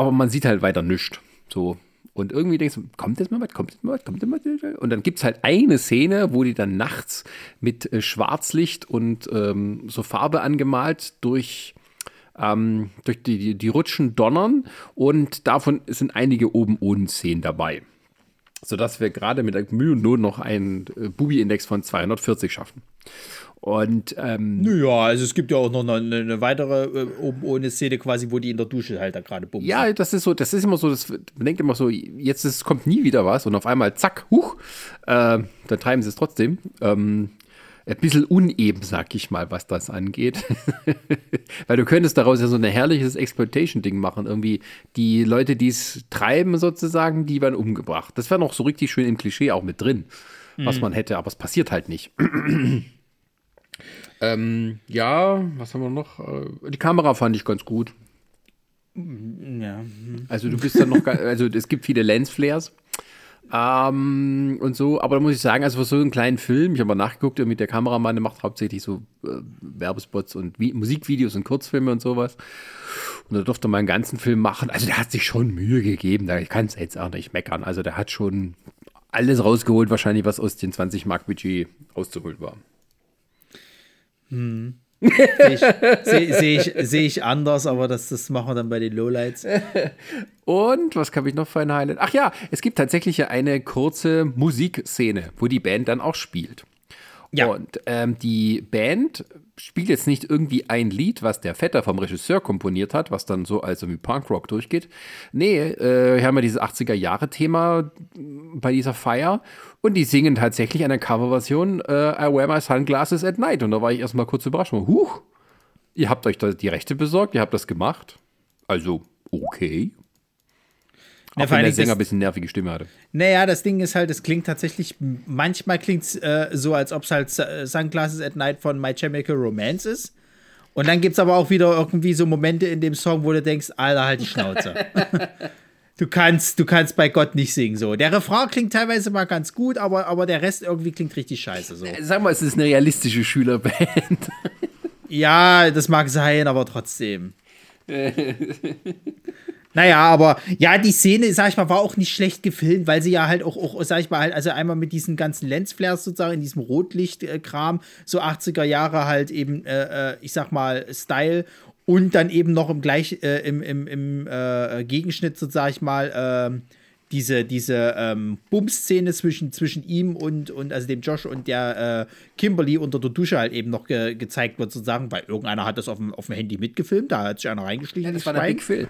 B: Aber man sieht halt weiter nichts. So. Und irgendwie denkst du, kommt das mal was, kommt das mal was, kommt das mal was? Und dann gibt es halt eine Szene, wo die dann nachts mit äh, Schwarzlicht und ähm, so Farbe angemalt durch, ähm, durch die, die, die Rutschen donnern. Und davon sind einige oben ohne Szenen dabei. Sodass wir gerade mit Mühe und Not noch einen äh, Bubi-Index von 240 schaffen. Und ähm,
A: Naja, also es gibt ja auch noch eine, eine weitere äh, oben ohne Szene quasi, wo die in der Dusche halt da gerade bumsen.
B: ja, das ist so, das ist immer so, das, man denkt immer so, jetzt ist, kommt nie wieder was und auf einmal zack, huch, äh, dann treiben sie es trotzdem. Ähm, ein bisschen uneben, sag ich mal, was das angeht. Weil du könntest daraus ja so ein herrliches Exploitation-Ding machen. Irgendwie die Leute, die es treiben sozusagen, die werden umgebracht. Das wäre noch so richtig schön im Klischee auch mit drin, was man hätte, aber es passiert halt nicht. ähm, ja, was haben wir noch? Äh, Die Kamera fand ich ganz gut.
A: Ja.
B: Also du bist dann noch, also es gibt viele Lensflares ähm, und so, aber da muss ich sagen, also für so einen kleinen Film, ich habe mal nachgeguckt, irgendwie der Kameramann der macht hauptsächlich so äh, Werbespots und Vi Musikvideos und Kurzfilme und sowas. Und da durfte man einen ganzen Film machen. Also der hat sich schon Mühe gegeben, da kann es jetzt auch nicht meckern. Also der hat schon alles rausgeholt, wahrscheinlich, was aus den 20 Mark Budget rauszuholen war.
A: Sehe ich, seh, ich, seh ich anders, aber das, das machen wir dann bei den Lowlights.
B: Und was habe ich noch für ein Highlight? Ach ja, es gibt tatsächlich eine kurze Musikszene, wo die Band dann auch spielt.
A: Ja.
B: Und ähm, die Band spielt jetzt nicht irgendwie ein Lied, was der Vetter vom Regisseur komponiert hat, was dann so als irgendwie Punkrock durchgeht. Nee, äh, hier haben wir dieses 80er-Jahre-Thema bei dieser Feier und die singen tatsächlich eine Coverversion äh, I Wear My Sunglasses at Night. Und da war ich erstmal kurz überrascht. Huch, ihr habt euch da die Rechte besorgt, ihr habt das gemacht. Also, okay.
A: Ja,
B: Auch wenn der Sänger
A: das-
B: ein bisschen nervige Stimme hatte.
A: Naja, das Ding ist halt, es klingt tatsächlich, manchmal klingt es äh, so, als ob es halt äh, Sunglasses at Night von My Chemical Romance ist. Und dann gibt es aber auch wieder irgendwie so Momente in dem Song, wo du denkst, Alter, halt die Schnauze. du kannst, du kannst bei Gott nicht singen. So. Der Refrain klingt teilweise mal ganz gut, aber, aber der Rest irgendwie klingt richtig scheiße. So.
B: Sag mal, es ist eine realistische Schülerband.
A: Ja, das mag sein, aber trotzdem. naja, aber ja, die Szene, sag ich mal, war auch nicht schlecht gefilmt, weil sie ja halt auch, auch sag ich mal, halt, also einmal mit diesen ganzen Lensflares sozusagen, in diesem Rotlicht-Kram, so 80er Jahre halt eben, äh, äh, ich sag mal, Style und dann eben noch im gleich, äh, im, im, im äh, Gegenschnitt, so sag ich mal, ähm, diese, diese ähm, Bums-Szene zwischen, zwischen ihm und, und also dem Josh und der äh, Kimberly unter der Dusche halt eben noch ge gezeigt wird, sozusagen, weil irgendeiner hat das auf dem, auf dem Handy mitgefilmt, da hat sich einer reingeschlichen. das Schwein.
B: Phil.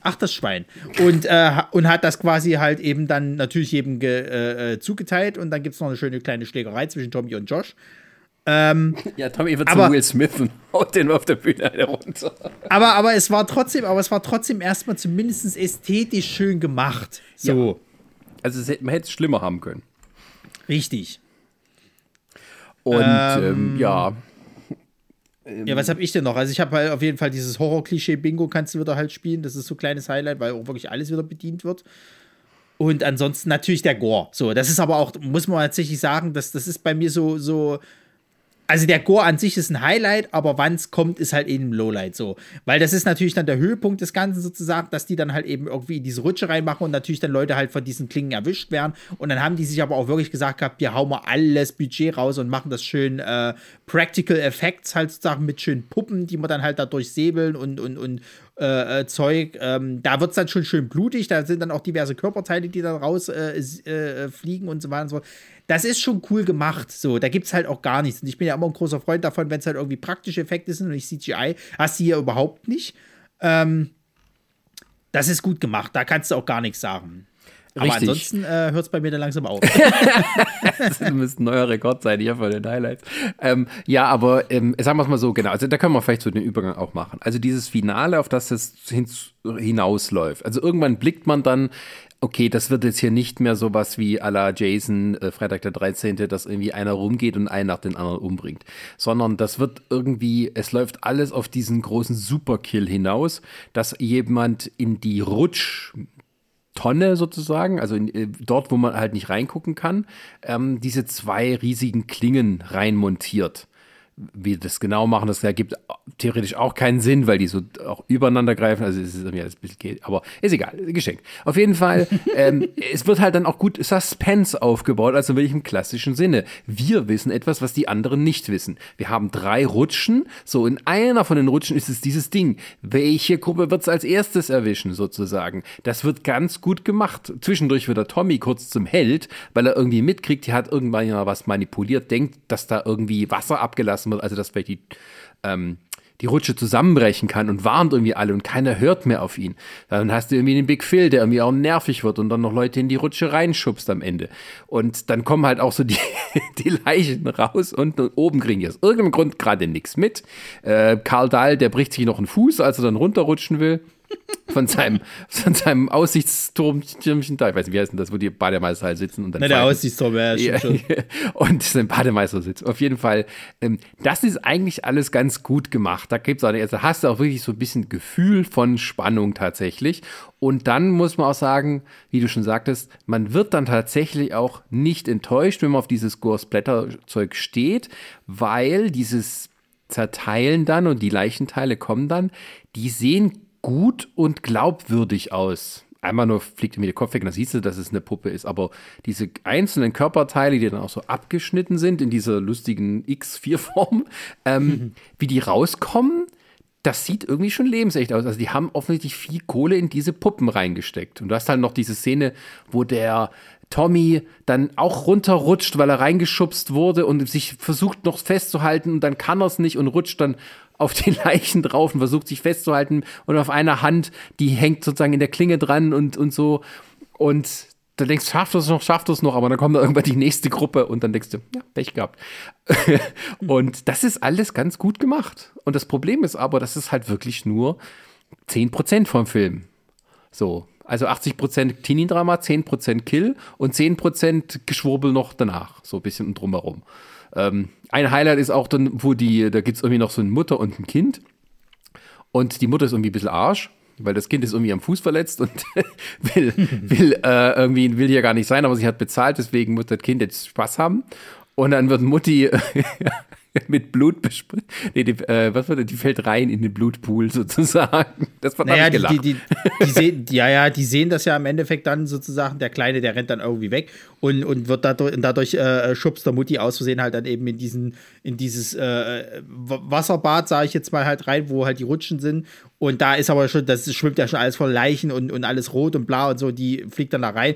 A: Ach, das Schwein. Und, äh, und hat das quasi halt eben dann natürlich jedem ge, äh, äh, zugeteilt und dann gibt es noch eine schöne kleine Schlägerei zwischen Tommy und Josh.
B: Ja, Tommy wird
A: Aber-
B: zu Will Smith und haut den auf der Bühne eine runter.
A: Aber, aber es war trotzdem, aber es war trotzdem erstmal zumindest ästhetisch schön gemacht. So,
B: Also es hätte- man hätte es schlimmer haben können.
A: richtig.
B: Und ähm, ja,
A: Ja, was habe ich denn noch? Also ich habe halt auf jeden Fall dieses Horror-Klischee-Bingo kannst du wieder halt spielen. Das ist so ein kleines Highlight, weil auch wirklich alles wieder bedient wird. Und ansonsten natürlich der Gore. So, das ist aber auch, muss man tatsächlich sagen, dass das ist bei mir so, so. Also der Gore an sich ist ein Highlight, aber wann es kommt, ist halt eben ein Lowlight so. Weil das ist natürlich dann der Höhepunkt des Ganzen sozusagen, dass die dann halt eben irgendwie in diese Rutsche reinmachen und natürlich dann Leute halt von diesen Klingen erwischt werden. Und dann haben die sich aber auch wirklich gesagt gehabt, wir hauen mal alles Budget raus und machen das schön äh, Practical Effects halt sozusagen mit schönen Puppen, die man dann halt dadurch säbeln und, und, und äh, äh, Zeug. Ähm, da wird es dann schon schön blutig, da sind dann auch diverse Körperteile, die dann raus äh, äh, und so weiter und so fort. Das ist schon cool gemacht. So, da gibt es halt auch gar nichts. Und ich bin ja immer ein großer Freund davon, wenn es halt irgendwie praktische Effekte sind und nicht CGI. Hast du hier überhaupt nicht. Ähm, das ist gut gemacht. Da kannst du auch gar nichts sagen. Aber
B: Richtig.
A: ansonsten äh, hört es bei mir dann langsam auf.
B: das müsste ein neuer Rekord sein hier von den Highlights. Ähm, ja, aber ähm, sagen wir es mal so, genau, also da können wir vielleicht so den Übergang auch machen. Also dieses Finale, auf das es hin, hinausläuft. Also irgendwann blickt man dann, okay, das wird jetzt hier nicht mehr sowas wie à la Jason, äh, Freitag der 13., dass irgendwie einer rumgeht und einen nach den anderen umbringt. Sondern das wird irgendwie, es läuft alles auf diesen großen Superkill hinaus, dass jemand in die Rutsch Tonne sozusagen, also in, äh, dort, wo man halt nicht reingucken kann, ähm, diese zwei riesigen Klingen reinmontiert wie das genau machen, das ergibt theoretisch auch keinen Sinn, weil die so auch übereinander greifen. Also es ist ein bisschen geht, aber ist egal, geschenkt. Auf jeden Fall, ähm, es wird halt dann auch gut Suspense aufgebaut, also wirklich im klassischen Sinne. Wir wissen etwas, was die anderen nicht wissen. Wir haben drei Rutschen, so in einer von den Rutschen ist es dieses Ding. Welche Gruppe wird es als erstes erwischen, sozusagen? Das wird ganz gut gemacht. Zwischendurch wird der Tommy kurz zum Held, weil er irgendwie mitkriegt, die hat irgendwann ja was manipuliert, denkt, dass da irgendwie Wasser abgelassen wird, also dass vielleicht die, ähm, die Rutsche zusammenbrechen kann und warnt irgendwie alle und keiner hört mehr auf ihn. Dann hast du irgendwie den Big Phil, der irgendwie auch nervig wird und dann noch Leute in die Rutsche reinschubst am Ende. Und dann kommen halt auch so die, die Leichen raus und, und oben kriegen die aus irgendeinem Grund gerade nichts mit. Äh, Karl Dahl, der bricht sich noch einen Fuß, als er dann runterrutschen will von seinem, von seinem Aussichtsturmchen da. Ich weiß nicht, wie heißt denn das, wo die Bademeister halt sitzen und dann.
A: Na, der Aussichtsturm, ja,
B: ja, schon. Und sein Bademeister sitzt. Auf jeden Fall, ähm, das ist eigentlich alles ganz gut gemacht. Da gibt's auch, also hast du auch wirklich so ein bisschen Gefühl von Spannung tatsächlich. Und dann muss man auch sagen, wie du schon sagtest, man wird dann tatsächlich auch nicht enttäuscht, wenn man auf dieses Gore-Splatter-Zeug steht, weil dieses Zerteilen dann und die Leichenteile kommen dann, die sehen gut und glaubwürdig aus. Einmal nur fliegt mir der Kopf weg, dann siehst du, dass es eine Puppe ist. Aber diese einzelnen Körperteile, die dann auch so abgeschnitten sind in dieser lustigen X4-Form, ähm, mhm. wie die rauskommen, das sieht irgendwie schon lebensecht aus. Also die haben offensichtlich viel Kohle in diese Puppen reingesteckt. Und du hast halt noch diese Szene, wo der Tommy dann auch runterrutscht, weil er reingeschubst wurde und sich versucht noch festzuhalten und dann kann er es nicht und rutscht dann auf den Leichen drauf und versucht sich festzuhalten und auf einer Hand, die hängt sozusagen in der Klinge dran und, und so. Und dann denkst du, schafft es noch, schafft es noch, aber dann kommt da irgendwann die nächste Gruppe und dann denkst du, ja, Pech gehabt. und das ist alles ganz gut gemacht. Und das Problem ist aber, das ist halt wirklich nur 10% vom Film. So. Also 80% Teenie-Drama, 10% Kill und 10% Geschwurbel noch danach. So ein bisschen drumherum. Ähm, ein Highlight ist auch dann, wo die, da gibt es irgendwie noch so eine Mutter und ein Kind. Und die Mutter ist irgendwie ein bisschen Arsch, weil das Kind ist irgendwie am Fuß verletzt und will, will äh, irgendwie, will ja gar nicht sein, aber sie hat bezahlt, deswegen muss das Kind jetzt Spaß haben. Und dann wird Mutti mit Blut bespritzt. Nee, die, äh, was war das? Die fällt rein in den Blutpool sozusagen. Das war
A: naja, die, die, die, die, sehen, ja, ja, die sehen das ja im Endeffekt dann sozusagen. Der Kleine, der rennt dann irgendwie weg und, und wird dadurch, dadurch äh, schubst der Mutti aus Versehen halt dann eben in diesen, in dieses äh, Wasserbad, sage ich jetzt mal halt rein, wo halt die Rutschen sind. Und da ist aber schon, das schwimmt ja schon alles voll Leichen und, und alles rot und blau und so, die fliegt dann da rein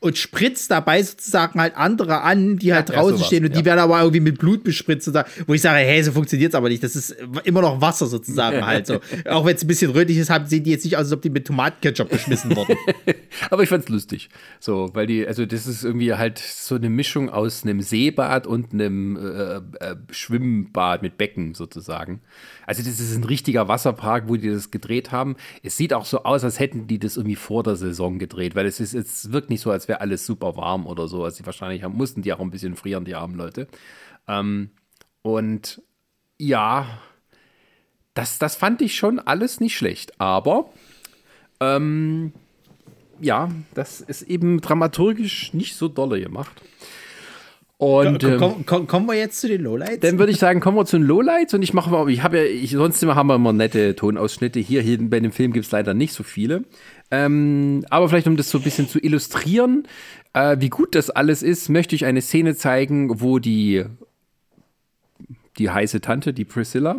A: und spritzt dabei sozusagen halt andere an, die halt ja, draußen ja, stehen und ja. die werden aber irgendwie mit Blut bespritzt und wo ich sage, hey, so funktioniert es aber nicht. Das ist immer noch Wasser sozusagen halt so. Auch wenn es ein bisschen rötlich ist, haben, sehen die jetzt nicht aus, als ob die mit Tomatenketchup geschmissen wurden.
B: aber ich fand's lustig. So, weil die, also das ist irgendwie halt so eine Mischung aus einem Seebad und einem äh, äh, Schwimmbad mit Becken sozusagen. Also das ist ein richtiger Wasserpark, wo die das gedreht haben. Es sieht auch so aus, als hätten die das irgendwie vor der Saison gedreht, weil es ist, es wirkt nicht so, als wäre alles super warm oder so. Also wahrscheinlich haben, mussten die auch ein bisschen frieren, die armen Leute. Ähm, und ja, das, das fand ich schon alles nicht schlecht. Aber ähm, ja, das ist eben dramaturgisch nicht so dolle gemacht.
A: Und ähm, komm, komm, kommen wir jetzt zu den Lowlights?
B: Dann würde ich sagen, kommen wir zu den Lowlights und ich mache mal, ich habe ja, ich, sonst immer haben wir immer nette Tonausschnitte. Hier, hier bei dem Film gibt es leider nicht so viele. Ähm, aber vielleicht, um das so ein bisschen zu illustrieren, äh, wie gut das alles ist, möchte ich eine Szene zeigen, wo die die heiße Tante, die Priscilla.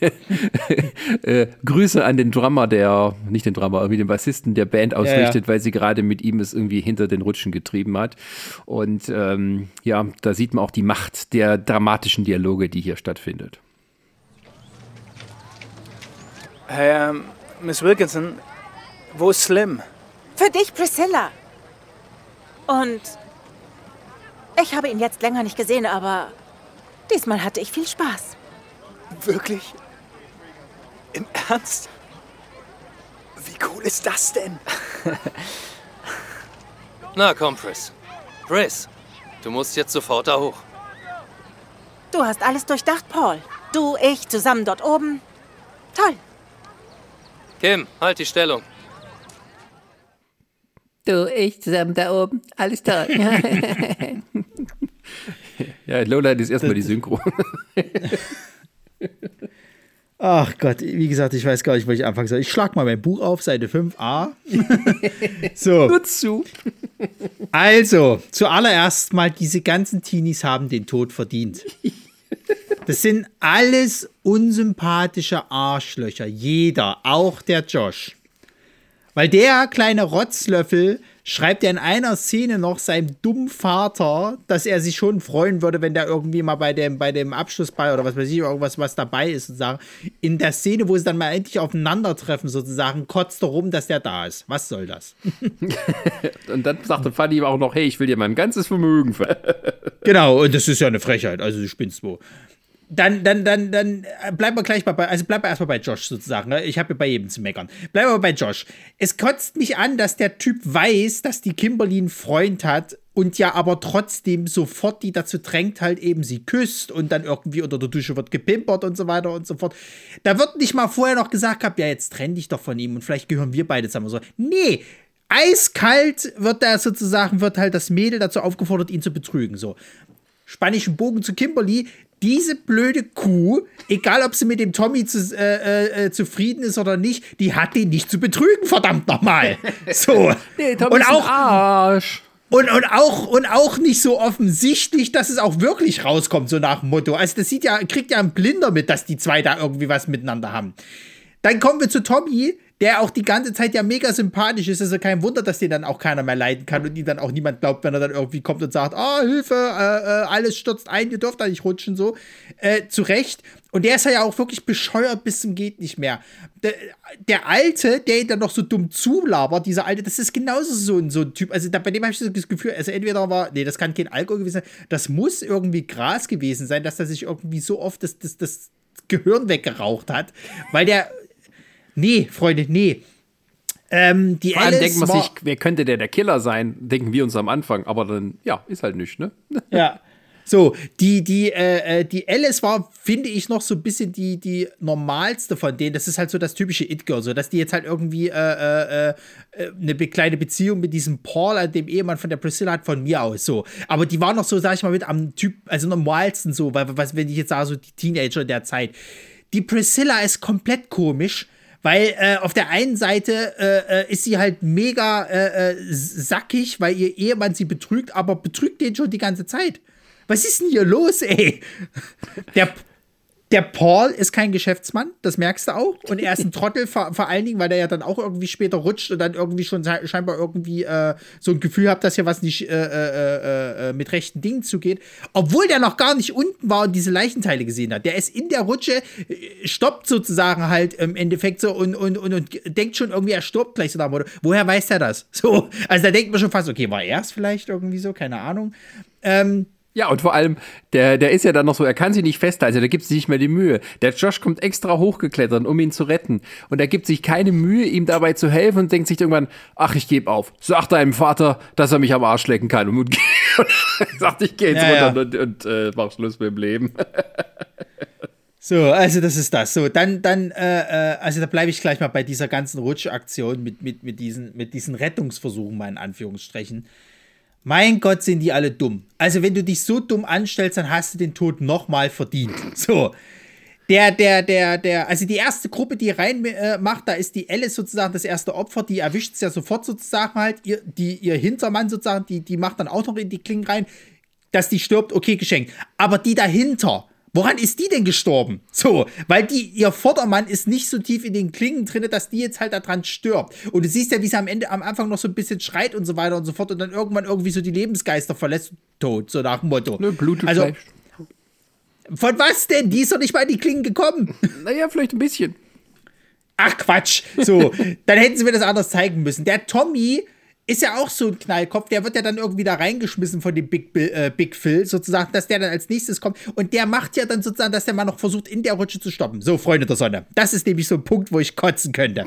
B: äh, Grüße an den Drummer, der, nicht den Drummer, irgendwie den Bassisten der Band ausrichtet, ja, ja. weil sie gerade mit ihm es irgendwie hinter den Rutschen getrieben hat. Und ähm, ja, da sieht man auch die Macht der dramatischen Dialoge, die hier stattfindet.
E: Hey, ähm, Miss Wilkinson, wo ist Slim?
F: Für dich, Priscilla. Und ich habe ihn jetzt länger nicht gesehen, aber diesmal hatte ich viel Spaß.
E: Wirklich? Im Ernst? Wie cool ist das denn?
G: Na komm, Pris. Pris, du musst jetzt sofort da hoch.
F: Du hast alles durchdacht, Paul. Du, ich, zusammen dort oben. Toll.
G: Kim, halt die Stellung.
B: Du, ich zusammen da oben. Alles toll. ja, Lowlight ist erstmal die Synchro.
A: Ach Gott, wie gesagt, ich weiß gar nicht, wo ich anfangen soll. Ich schlag mal mein Buch auf, Seite 5a. so.
B: Nur zu.
A: Also, zuallererst mal, diese ganzen Teenies haben den Tod verdient. Das sind alles unsympathische Arschlöcher. Jeder, auch der Josh. Weil der kleine Rotzlöffel schreibt ja in einer Szene noch seinem dummen Vater, dass er sich schon freuen würde, wenn der irgendwie mal bei dem, bei dem Abschlussball oder was weiß ich, irgendwas, was dabei ist, sozusagen. In der Szene, wo sie dann mal endlich aufeinandertreffen, sozusagen, kotzt er rum, dass der da ist. Was soll das?
B: und dann sagte Fanny ihm auch noch, hey, ich will dir mein ganzes Vermögen ver
A: Genau, und das ist ja eine Frechheit, also du spinnst wo dann, dann, dann, dann äh, bleiben wir gleich mal bei, also bleiben wir erstmal bei Josh sozusagen. Ne? Ich habe bei jedem zu meckern. Bleiben wir bei Josh. Es kotzt mich an, dass der Typ weiß, dass die Kimberly einen Freund hat und ja aber trotzdem sofort die dazu drängt, halt eben sie küsst und dann irgendwie unter der Dusche wird gepimpert und so weiter und so fort. Da wird nicht mal vorher noch gesagt gehabt, ja, jetzt trenn dich doch von ihm und vielleicht gehören wir beide zusammen. So, nee, eiskalt wird da sozusagen, wird halt das Mädel dazu aufgefordert, ihn zu betrügen. So. Spanischen Bogen zu Kimberly, diese blöde Kuh, egal ob sie mit dem Tommy zu, äh, äh, zufrieden ist oder nicht, die hat den nicht zu betrügen, verdammt nochmal. So.
B: nee, Tommy und auch, Arsch.
A: Und, und, auch, und auch nicht so offensichtlich, dass es auch wirklich rauskommt, so nach dem Motto. Also, das sieht ja, kriegt ja ein Blinder mit, dass die zwei da irgendwie was miteinander haben. Dann kommen wir zu Tommy, der auch die ganze Zeit ja mega sympathisch ist. Also kein Wunder, dass den dann auch keiner mehr leiden kann und ihm dann auch niemand glaubt, wenn er dann irgendwie kommt und sagt, ah, oh, Hilfe, äh, äh, alles stürzt ein, ihr dürft da nicht rutschen, so. Äh, zu Recht. Und der ist ja auch wirklich bescheuert bis zum geht nicht mehr. Der, der Alte, der ihn dann noch so dumm zulabert, dieser Alte, das ist genauso so ein, so ein Typ. Also da, bei dem habe ich das Gefühl, also entweder war, nee, das kann kein Alkohol gewesen sein, das muss irgendwie Gras gewesen sein, dass er sich irgendwie so oft das, das, das Gehirn weggeraucht hat, weil der Nee, Freunde, nee. Ähm, die
B: Vor allem denkt man sich, wer könnte der der Killer sein, denken wir uns am Anfang, aber dann, ja, ist halt nicht, ne?
A: Ja. So, die, die, äh, äh, die Alice war, finde ich, noch so ein bisschen die, die normalste von denen. Das ist halt so das typische It-Girl, so dass die jetzt halt irgendwie äh, äh, äh eine kleine Beziehung mit diesem Paul, dem Ehemann von der Priscilla, hat von mir aus so. Aber die war noch so, sag ich mal, mit am Typ, also normalsten so, weil, was, wenn ich jetzt sage, so die Teenager der Zeit. Die Priscilla ist komplett komisch weil äh, auf der einen Seite äh, äh, ist sie halt mega äh, äh, sackig, weil ihr Ehemann sie betrügt, aber betrügt den schon die ganze Zeit. Was ist denn hier los, ey? Der, der Paul ist kein Geschäftsmann, das merkst du auch. Und er ist ein Trottel, vor, vor allen Dingen, weil er ja dann auch irgendwie später rutscht und dann irgendwie schon scheinbar irgendwie äh, so ein Gefühl hat, dass hier was nicht äh, äh, äh, mit rechten Dingen zugeht. Obwohl der noch gar nicht unten war und diese Leichenteile gesehen hat. Der ist in der Rutsche, äh, stoppt sozusagen halt im Endeffekt so und, und, und, und denkt schon irgendwie, er stirbt gleich so nach Motto. Woher weiß er das? So, also da denkt man schon fast, okay, war er es vielleicht irgendwie so? Keine Ahnung. Ähm,
B: ja, und vor allem, der, der ist ja dann noch so, er kann sich nicht festhalten, also da gibt sich nicht mehr die Mühe. Der Josh kommt extra hochgeklettert, um ihn zu retten. Und er gibt sich keine Mühe, ihm dabei zu helfen und denkt sich irgendwann, ach, ich gebe auf. Sag deinem Vater, dass er mich am Arsch lecken kann. Und, sagt, ich gehe jetzt ja, runter ja. und, und äh, mach Schluss mit dem Leben.
A: So, also das ist das. So, dann, dann, äh, äh also da bleibe ich gleich mal bei dieser ganzen Rutschaktion mit, mit, mit, diesen, mit diesen Rettungsversuchen, mal in Anführungsstrichen. Mein Gott, sind die alle dumm. Also, wenn du dich so dumm anstellst, dann hast du den Tod nochmal verdient. So. Der, der, der, der, also die erste Gruppe, die rein äh, macht, da ist die Alice sozusagen das erste Opfer, die erwischt es ja sofort sozusagen halt. Ihr, die, ihr Hintermann sozusagen, die, die macht dann auch noch in die Klingen rein, dass die stirbt, okay, geschenkt. Aber die dahinter, Woran ist die denn gestorben? So, weil die, ihr Vordermann ist nicht so tief in den Klingen drin, dass die jetzt halt daran stirbt. Und du siehst ja, wie sie am Ende, am Anfang noch so ein bisschen schreit und so weiter und so fort und dann irgendwann irgendwie so die Lebensgeister verlässt, tot, so nach dem Motto.
B: Ne, Blut also.
A: Von was denn? Die ist doch nicht mal in die Klingen gekommen.
B: Naja, vielleicht ein bisschen.
A: Ach Quatsch. So, dann hätten sie mir das anders zeigen müssen. Der Tommy ist ja auch so ein Knallkopf, der wird ja dann irgendwie da reingeschmissen von dem Big, Bill, äh, Big Phil, sozusagen, dass der dann als nächstes kommt. Und der macht ja dann sozusagen, dass der mal noch versucht, in der Rutsche zu stoppen. So, Freunde der Sonne. Das ist nämlich so ein Punkt, wo ich kotzen könnte.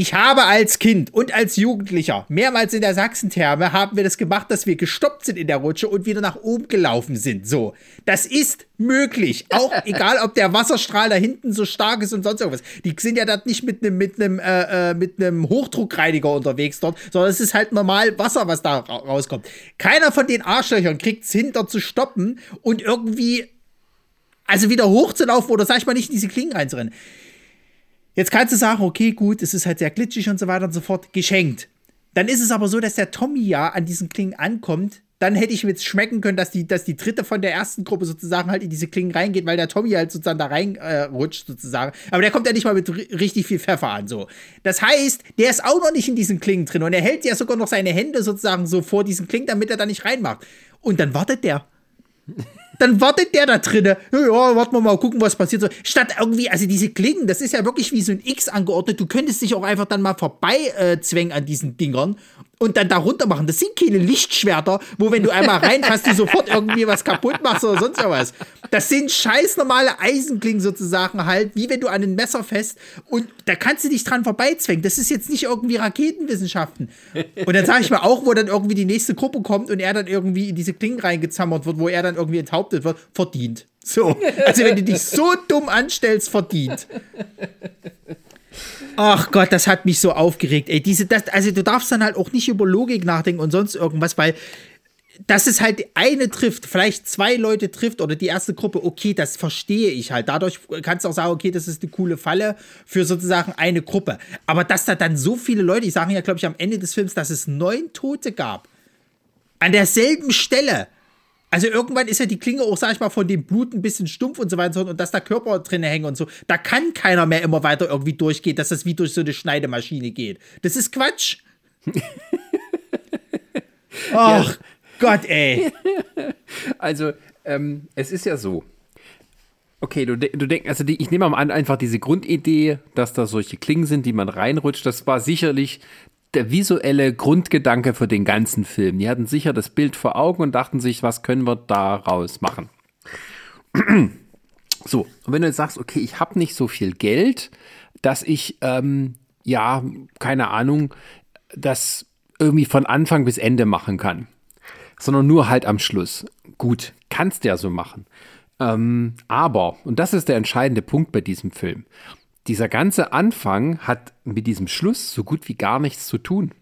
A: Ich habe als Kind und als Jugendlicher mehrmals in der Sachsentherme haben wir das gemacht, dass wir gestoppt sind in der Rutsche und wieder nach oben gelaufen sind. So, das ist möglich. Auch egal, ob der Wasserstrahl da hinten so stark ist und sonst irgendwas. Die sind ja dort nicht mit einem mit einem äh, äh, mit einem Hochdruckreiniger unterwegs dort, sondern es ist halt normal Wasser, was da ra rauskommt. Keiner von den Arschlöchern kriegt es hin, dort zu stoppen und irgendwie also wieder hochzulaufen oder sag ich mal nicht in diese Klingen reinzurennen. Jetzt kannst du sagen, okay, gut, es ist halt sehr glitschig und so weiter und so fort, geschenkt. Dann ist es aber so, dass der Tommy ja an diesen Klingen ankommt. Dann hätte ich mir jetzt schmecken können, dass die, dass die dritte von der ersten Gruppe sozusagen halt in diese Klingen reingeht, weil der Tommy halt sozusagen da reinrutscht, äh, sozusagen. Aber der kommt ja nicht mal mit richtig viel Pfeffer an, so. Das heißt, der ist auch noch nicht in diesen Klingen drin und er hält ja sogar noch seine Hände sozusagen so vor diesen Klingen, damit er da nicht reinmacht. Und dann wartet der dann wartet der da drinnen. Ja, ja, warten wir mal, gucken, was passiert. Statt irgendwie, also diese Klingen, das ist ja wirklich wie so ein X angeordnet. Du könntest dich auch einfach dann mal vorbei äh, zwängen an diesen Dingern und dann da runter machen. Das sind keine Lichtschwerter, wo wenn du einmal reinfasst, du sofort irgendwie was kaputt machst oder sonst was. Das sind scheiß normale Eisenklingen sozusagen halt, wie wenn du an ein Messer fest und da kannst du dich dran vorbeizwängen. Das ist jetzt nicht irgendwie Raketenwissenschaften. Und dann sage ich mal auch, wo dann irgendwie die nächste Gruppe kommt und er dann irgendwie in diese Klingen reingezammert wird, wo er dann irgendwie enthauptet wird, verdient. So. Also wenn du dich so dumm anstellst, verdient. Ach Gott, das hat mich so aufgeregt. Ey, diese, das, also du darfst dann halt auch nicht über Logik nachdenken und sonst irgendwas, weil dass es halt eine trifft, vielleicht zwei Leute trifft oder die erste Gruppe, okay, das verstehe ich halt. Dadurch kannst du auch sagen, okay, das ist eine coole Falle für sozusagen eine Gruppe. Aber dass da dann so viele Leute, ich sage ja, glaube ich, am Ende des Films, dass es neun Tote gab. An derselben Stelle. Also irgendwann ist ja die Klinge auch, sag ich mal, von dem Blut ein bisschen stumpf und so weiter und dass da Körper drin hängen und so. Da kann keiner mehr immer weiter irgendwie durchgehen, dass das wie durch so eine Schneidemaschine geht. Das ist Quatsch. Ach ja. Gott, ey.
B: Also, ähm, es ist ja so. Okay, du, du denkst, also die, ich nehme mal an, einfach diese Grundidee, dass da solche Klingen sind, die man reinrutscht, das war sicherlich der visuelle Grundgedanke für den ganzen Film. Die hatten sicher das Bild vor Augen und dachten sich, was können wir daraus machen? So, und wenn du jetzt sagst, okay, ich habe nicht so viel Geld, dass ich, ähm, ja, keine Ahnung, das irgendwie von Anfang bis Ende machen kann, sondern nur halt am Schluss. Gut, kannst du ja so machen. Ähm, aber, und das ist der entscheidende Punkt bei diesem Film, dieser ganze Anfang hat mit diesem Schluss so gut wie gar nichts zu tun.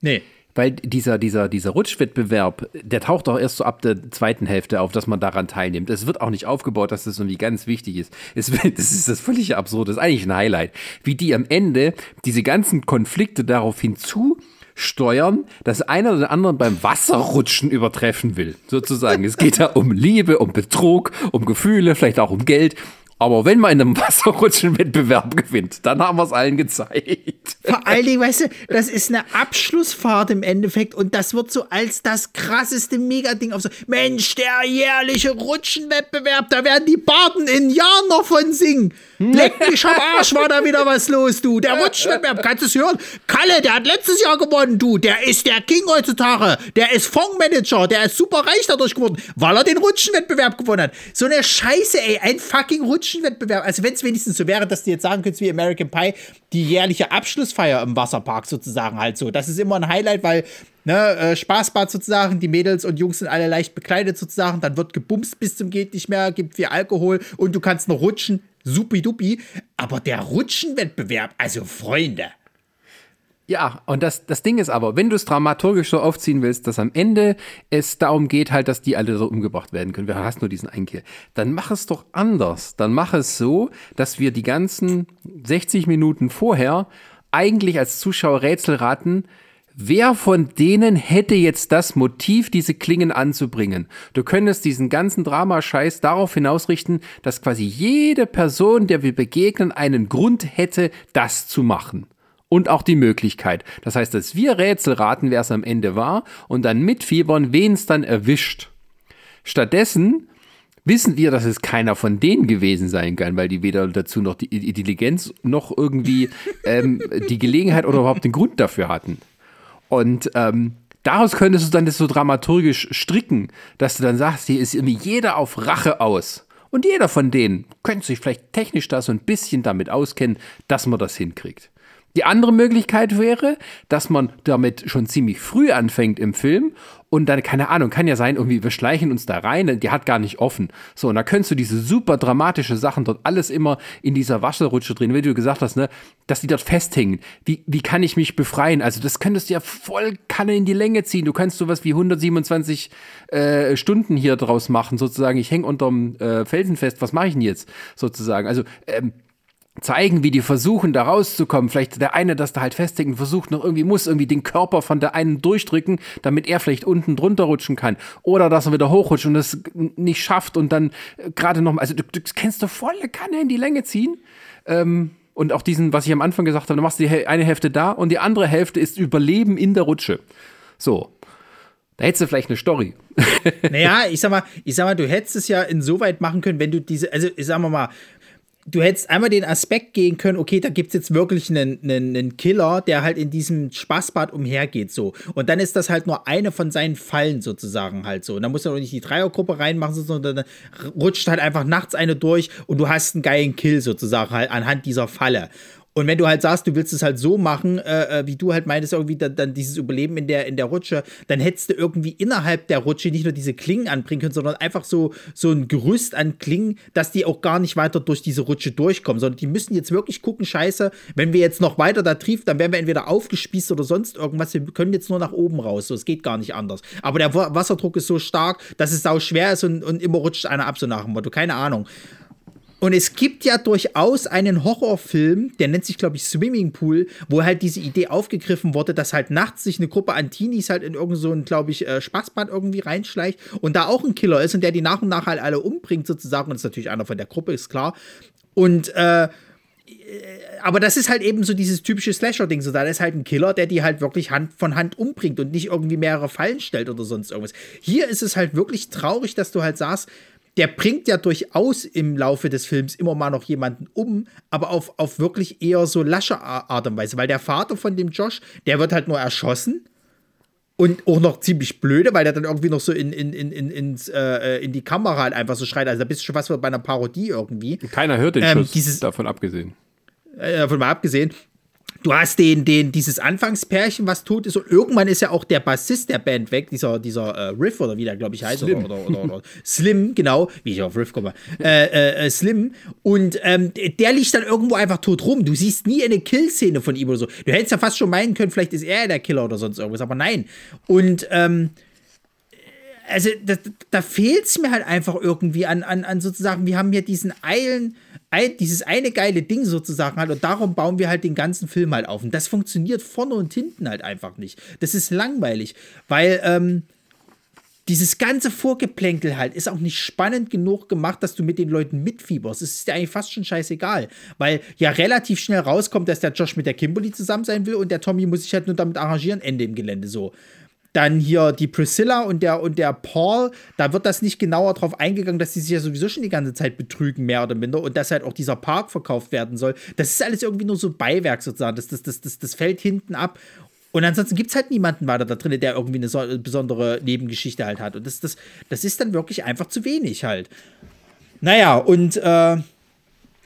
A: Nee.
B: Weil dieser, dieser, dieser Rutschwettbewerb, der taucht auch erst so ab der zweiten Hälfte auf, dass man daran teilnimmt. Es wird auch nicht aufgebaut, dass das irgendwie ganz wichtig ist. Es, das ist das völlig absurd. Das ist eigentlich ein Highlight. Wie die am Ende diese ganzen Konflikte darauf hinzusteuern, dass einer oder anderen beim Wasserrutschen übertreffen will. Sozusagen. Es geht da um Liebe, um Betrug, um Gefühle, vielleicht auch um Geld. Aber wenn man in einem Wasserrutschenwettbewerb gewinnt, dann haben wir es allen gezeigt.
A: Vor allen Dingen, weißt du, das ist eine Abschlussfahrt im Endeffekt und das wird so als das krasseste Megading auf so. Mensch, der jährliche Rutschenwettbewerb, da werden die Barten in Jahren noch von singen. Leck mich am Arsch, war da wieder was los, du. Der Rutschenwettbewerb, kannst du es hören? Kalle, der hat letztes Jahr gewonnen, du. Der ist der King heutzutage. Der ist Fondsmanager, der ist super reich dadurch geworden, weil er den Rutschenwettbewerb gewonnen hat. So eine Scheiße, ey, ein fucking Rutschenwettbewerb. Also wenn es wenigstens so wäre, dass du jetzt sagen könntest wie American Pie, die jährliche Abschlussfeier im Wasserpark sozusagen halt so. Das ist immer ein Highlight, weil Ne, äh, Spaßbad sozusagen, die Mädels und Jungs sind alle leicht bekleidet sozusagen, dann wird gebumst bis zum geht nicht mehr, gibt viel Alkohol und du kannst noch rutschen, supidupi. Aber der Rutschenwettbewerb, also Freunde.
B: Ja, und das, das Ding ist aber, wenn du es dramaturgisch so aufziehen willst, dass am Ende es darum geht halt, dass die alle so umgebracht werden können, wir hast nur diesen Einkehr, dann mach es doch anders. Dann mach es so, dass wir die ganzen 60 Minuten vorher eigentlich als Zuschauer Rätsel raten, Wer von denen hätte jetzt das Motiv, diese Klingen anzubringen? Du könntest diesen ganzen Dramascheiß darauf hinausrichten, dass quasi jede Person, der wir begegnen, einen Grund hätte, das zu machen. Und auch die Möglichkeit. Das heißt, dass wir Rätsel raten, wer es am Ende war, und dann mitfiebern, wen es dann erwischt. Stattdessen wissen wir, dass es keiner von denen gewesen sein kann, weil die weder dazu noch die Intelligenz noch irgendwie ähm, die Gelegenheit oder überhaupt den Grund dafür hatten. Und ähm, daraus könntest du dann das so dramaturgisch stricken, dass du dann sagst, hier ist irgendwie jeder auf Rache aus. Und jeder von denen könnte sich vielleicht technisch da so ein bisschen damit auskennen, dass man das hinkriegt. Die andere Möglichkeit wäre, dass man damit schon ziemlich früh anfängt im Film und dann, keine Ahnung, kann ja sein, irgendwie, wir schleichen uns da rein, die hat gar nicht offen. So, und da könntest du diese super dramatische Sachen dort alles immer in dieser Wasserrutsche drehen, wie du gesagt hast, ne, dass die dort festhängen. Wie, wie kann ich mich befreien? Also, das könntest du ja voll Kanne in die Länge ziehen. Du kannst sowas wie 127 äh, Stunden hier draus machen, sozusagen. Ich hänge unterm äh, Felsen fest, was mache ich denn jetzt? Sozusagen. Also, ähm, zeigen, wie die versuchen, da rauszukommen. Vielleicht der eine, das da halt festhängt und versucht noch irgendwie, muss irgendwie den Körper von der einen durchdrücken, damit er vielleicht unten drunter rutschen kann. Oder dass er wieder hochrutscht und es nicht schafft und dann äh, gerade noch, also du, du kennst du volle Kanne in die Länge ziehen. Ähm, und auch diesen, was ich am Anfang gesagt habe, du machst die eine Hälfte da und die andere Hälfte ist Überleben in der Rutsche. So. Da hättest du vielleicht eine Story.
A: naja, ich sag mal, ich sag mal, du hättest es ja insoweit machen können, wenn du diese, also ich sag mal, du hättest einmal den Aspekt gehen können, okay, da gibt es jetzt wirklich einen, einen, einen, Killer, der halt in diesem Spaßbad umhergeht, so. Und dann ist das halt nur eine von seinen Fallen sozusagen halt so. Und dann musst du auch nicht die Dreiergruppe reinmachen, sondern dann rutscht halt einfach nachts eine durch und du hast einen geilen Kill sozusagen halt anhand dieser Falle. Und wenn du halt sagst, du willst es halt so machen, äh, äh, wie du halt meintest, irgendwie dann, dann, dieses Überleben in der, in der Rutsche, dann hättest du irgendwie innerhalb der Rutsche nicht nur diese Klingen anbringen können, sondern einfach so, so ein Gerüst an Klingen, dass die auch gar nicht weiter durch diese Rutsche durchkommen, sondern die müssen jetzt wirklich gucken, scheiße, wenn wir jetzt noch weiter da triefen, dann werden wir entweder aufgespießt oder sonst irgendwas, wir können jetzt nur nach oben raus, so, es geht gar nicht anders. Aber der Wasserdruck ist so stark, dass es sau schwer ist und, und immer rutscht einer ab, so nach dem Motto, keine Ahnung. Und es gibt ja durchaus einen Horrorfilm, der nennt sich, glaube ich, Swimming Pool, wo halt diese Idee aufgegriffen wurde, dass halt nachts sich eine Gruppe an Teenies halt in irgend so glaube ich, äh, Spaßbad irgendwie reinschleicht und da auch ein Killer ist und der die nach und nach halt alle umbringt, sozusagen. Und das ist natürlich einer von der Gruppe, ist klar. Und, äh, aber das ist halt eben so dieses typische Slasher-Ding. So, da ist halt ein Killer, der die halt wirklich Hand von Hand umbringt und nicht irgendwie mehrere Fallen stellt oder sonst irgendwas. Hier ist es halt wirklich traurig, dass du halt sagst, der bringt ja durchaus im Laufe des Films immer mal noch jemanden um, aber auf, auf wirklich eher so lasche Art und Weise, weil der Vater von dem Josh, der wird halt nur erschossen und auch noch ziemlich blöde, weil der dann irgendwie noch so in, in, in, in, ins, äh, in die Kamera halt einfach so schreit. Also da bist du schon fast bei einer Parodie irgendwie.
B: Keiner hört den ähm, Schuss, dieses, davon abgesehen.
A: Äh, davon mal abgesehen. Du hast den, den, dieses Anfangspärchen, was tot ist, und irgendwann ist ja auch der Bassist der Band weg, dieser, dieser äh, Riff oder wie der, glaube ich, heißt. Slim. Oder, oder, oder, oder, Slim, genau, wie ich auf Riff komme. Äh, äh, äh, Slim. Und ähm, der liegt dann irgendwo einfach tot rum. Du siehst nie eine Killszene von ihm oder so. Du hättest ja fast schon meinen können, vielleicht ist er der Killer oder sonst irgendwas, aber nein. Und ähm, also da, da fehlt es mir halt einfach irgendwie an, an, an sozusagen, wir haben hier diesen eilen ein, dieses eine geile Ding sozusagen halt und darum bauen wir halt den ganzen Film halt auf. Und das funktioniert vorne und hinten halt einfach nicht. Das ist langweilig, weil ähm, dieses ganze Vorgeplänkel halt ist auch nicht spannend genug gemacht, dass du mit den Leuten mitfieberst. Es ist dir eigentlich fast schon scheißegal, weil ja relativ schnell rauskommt, dass der Josh mit der Kimberly zusammen sein will und der Tommy muss sich halt nur damit arrangieren, Ende im Gelände so. Dann hier die Priscilla und der, und der Paul, da wird das nicht genauer drauf eingegangen, dass die sich ja sowieso schon die ganze Zeit betrügen, mehr oder minder, und dass halt auch dieser Park verkauft werden soll. Das ist alles irgendwie nur so Beiwerk sozusagen. Das, das, das, das, das fällt hinten ab. Und ansonsten gibt es halt niemanden weiter da drin, der irgendwie eine so, besondere Nebengeschichte halt hat. Und das, das, das ist dann wirklich einfach zu wenig halt. Naja, und äh,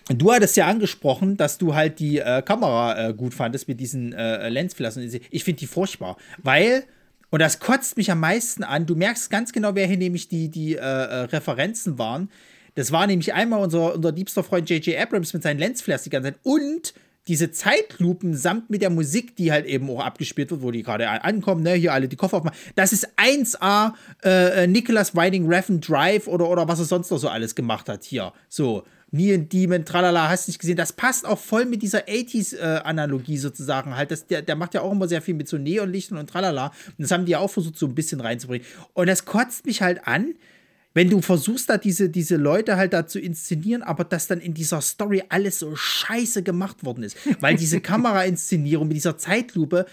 A: du hattest ja angesprochen, dass du halt die äh, Kamera äh, gut fandest mit diesen äh, Lensflaschen. Ich finde die furchtbar, weil und das kotzt mich am meisten an. Du merkst ganz genau, wer hier nämlich die, die äh, äh Referenzen waren. Das war nämlich einmal unser, unser liebster Freund J.J. Abrams mit seinen Lensflares die ganze Zeit und diese Zeitlupen samt mit der Musik, die halt eben auch abgespielt wird, wo die gerade ankommen, ne, hier alle die Koffer aufmachen. Das ist 1A äh, äh, Nicholas Winding Refn Drive oder, oder was er sonst noch so alles gemacht hat hier. So. Neon Demon, tralala, hast du nicht gesehen. Das passt auch voll mit dieser 80s-Analogie äh, sozusagen halt. Das, der, der macht ja auch immer sehr viel mit so Neonlichtern und tralala. Und das haben die ja auch versucht, so ein bisschen reinzubringen. Und das kotzt mich halt an, wenn du versuchst, da diese, diese Leute halt da zu inszenieren, aber dass dann in dieser Story alles so scheiße gemacht worden ist. Weil diese Kamerainszenierung mit dieser Zeitlupe,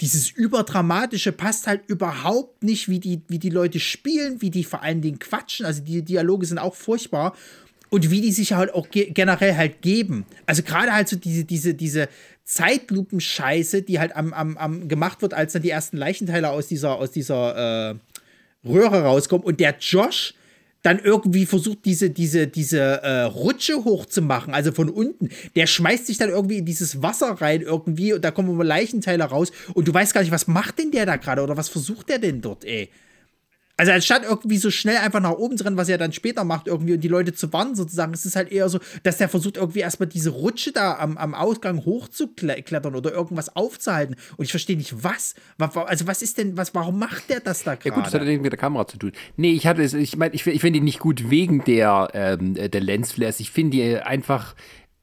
A: dieses Überdramatische passt halt überhaupt nicht, wie die, wie die Leute spielen, wie die vor allen Dingen quatschen. Also die Dialoge sind auch furchtbar und wie die sich halt auch ge generell halt geben. Also gerade halt so diese, diese, diese Zeitlupenscheiße, die halt am, am, am gemacht wird, als dann die ersten Leichenteile aus dieser, aus dieser äh, Röhre rauskommen. Und der Josh dann irgendwie versucht, diese, diese, diese äh, Rutsche hochzumachen, also von unten. Der schmeißt sich dann irgendwie in dieses Wasser rein irgendwie und da kommen immer Leichenteile raus und du weißt gar nicht, was macht denn der da gerade oder was versucht der denn dort, ey? Also anstatt irgendwie so schnell einfach nach oben zu rennen, was er dann später macht, irgendwie und die Leute zu warnen sozusagen, es ist halt eher so, dass der versucht irgendwie erstmal diese Rutsche da am, am Ausgang hochzuklettern oder irgendwas aufzuhalten. Und ich verstehe nicht, was. Also was ist denn, was, warum macht der das da gerade?
B: Ja gut, das hat ja nichts mit der Kamera zu tun. Nee, ich hatte es, ich meine, ich, ich finde die nicht gut wegen der, ähm, der Lensflares. Ich finde die einfach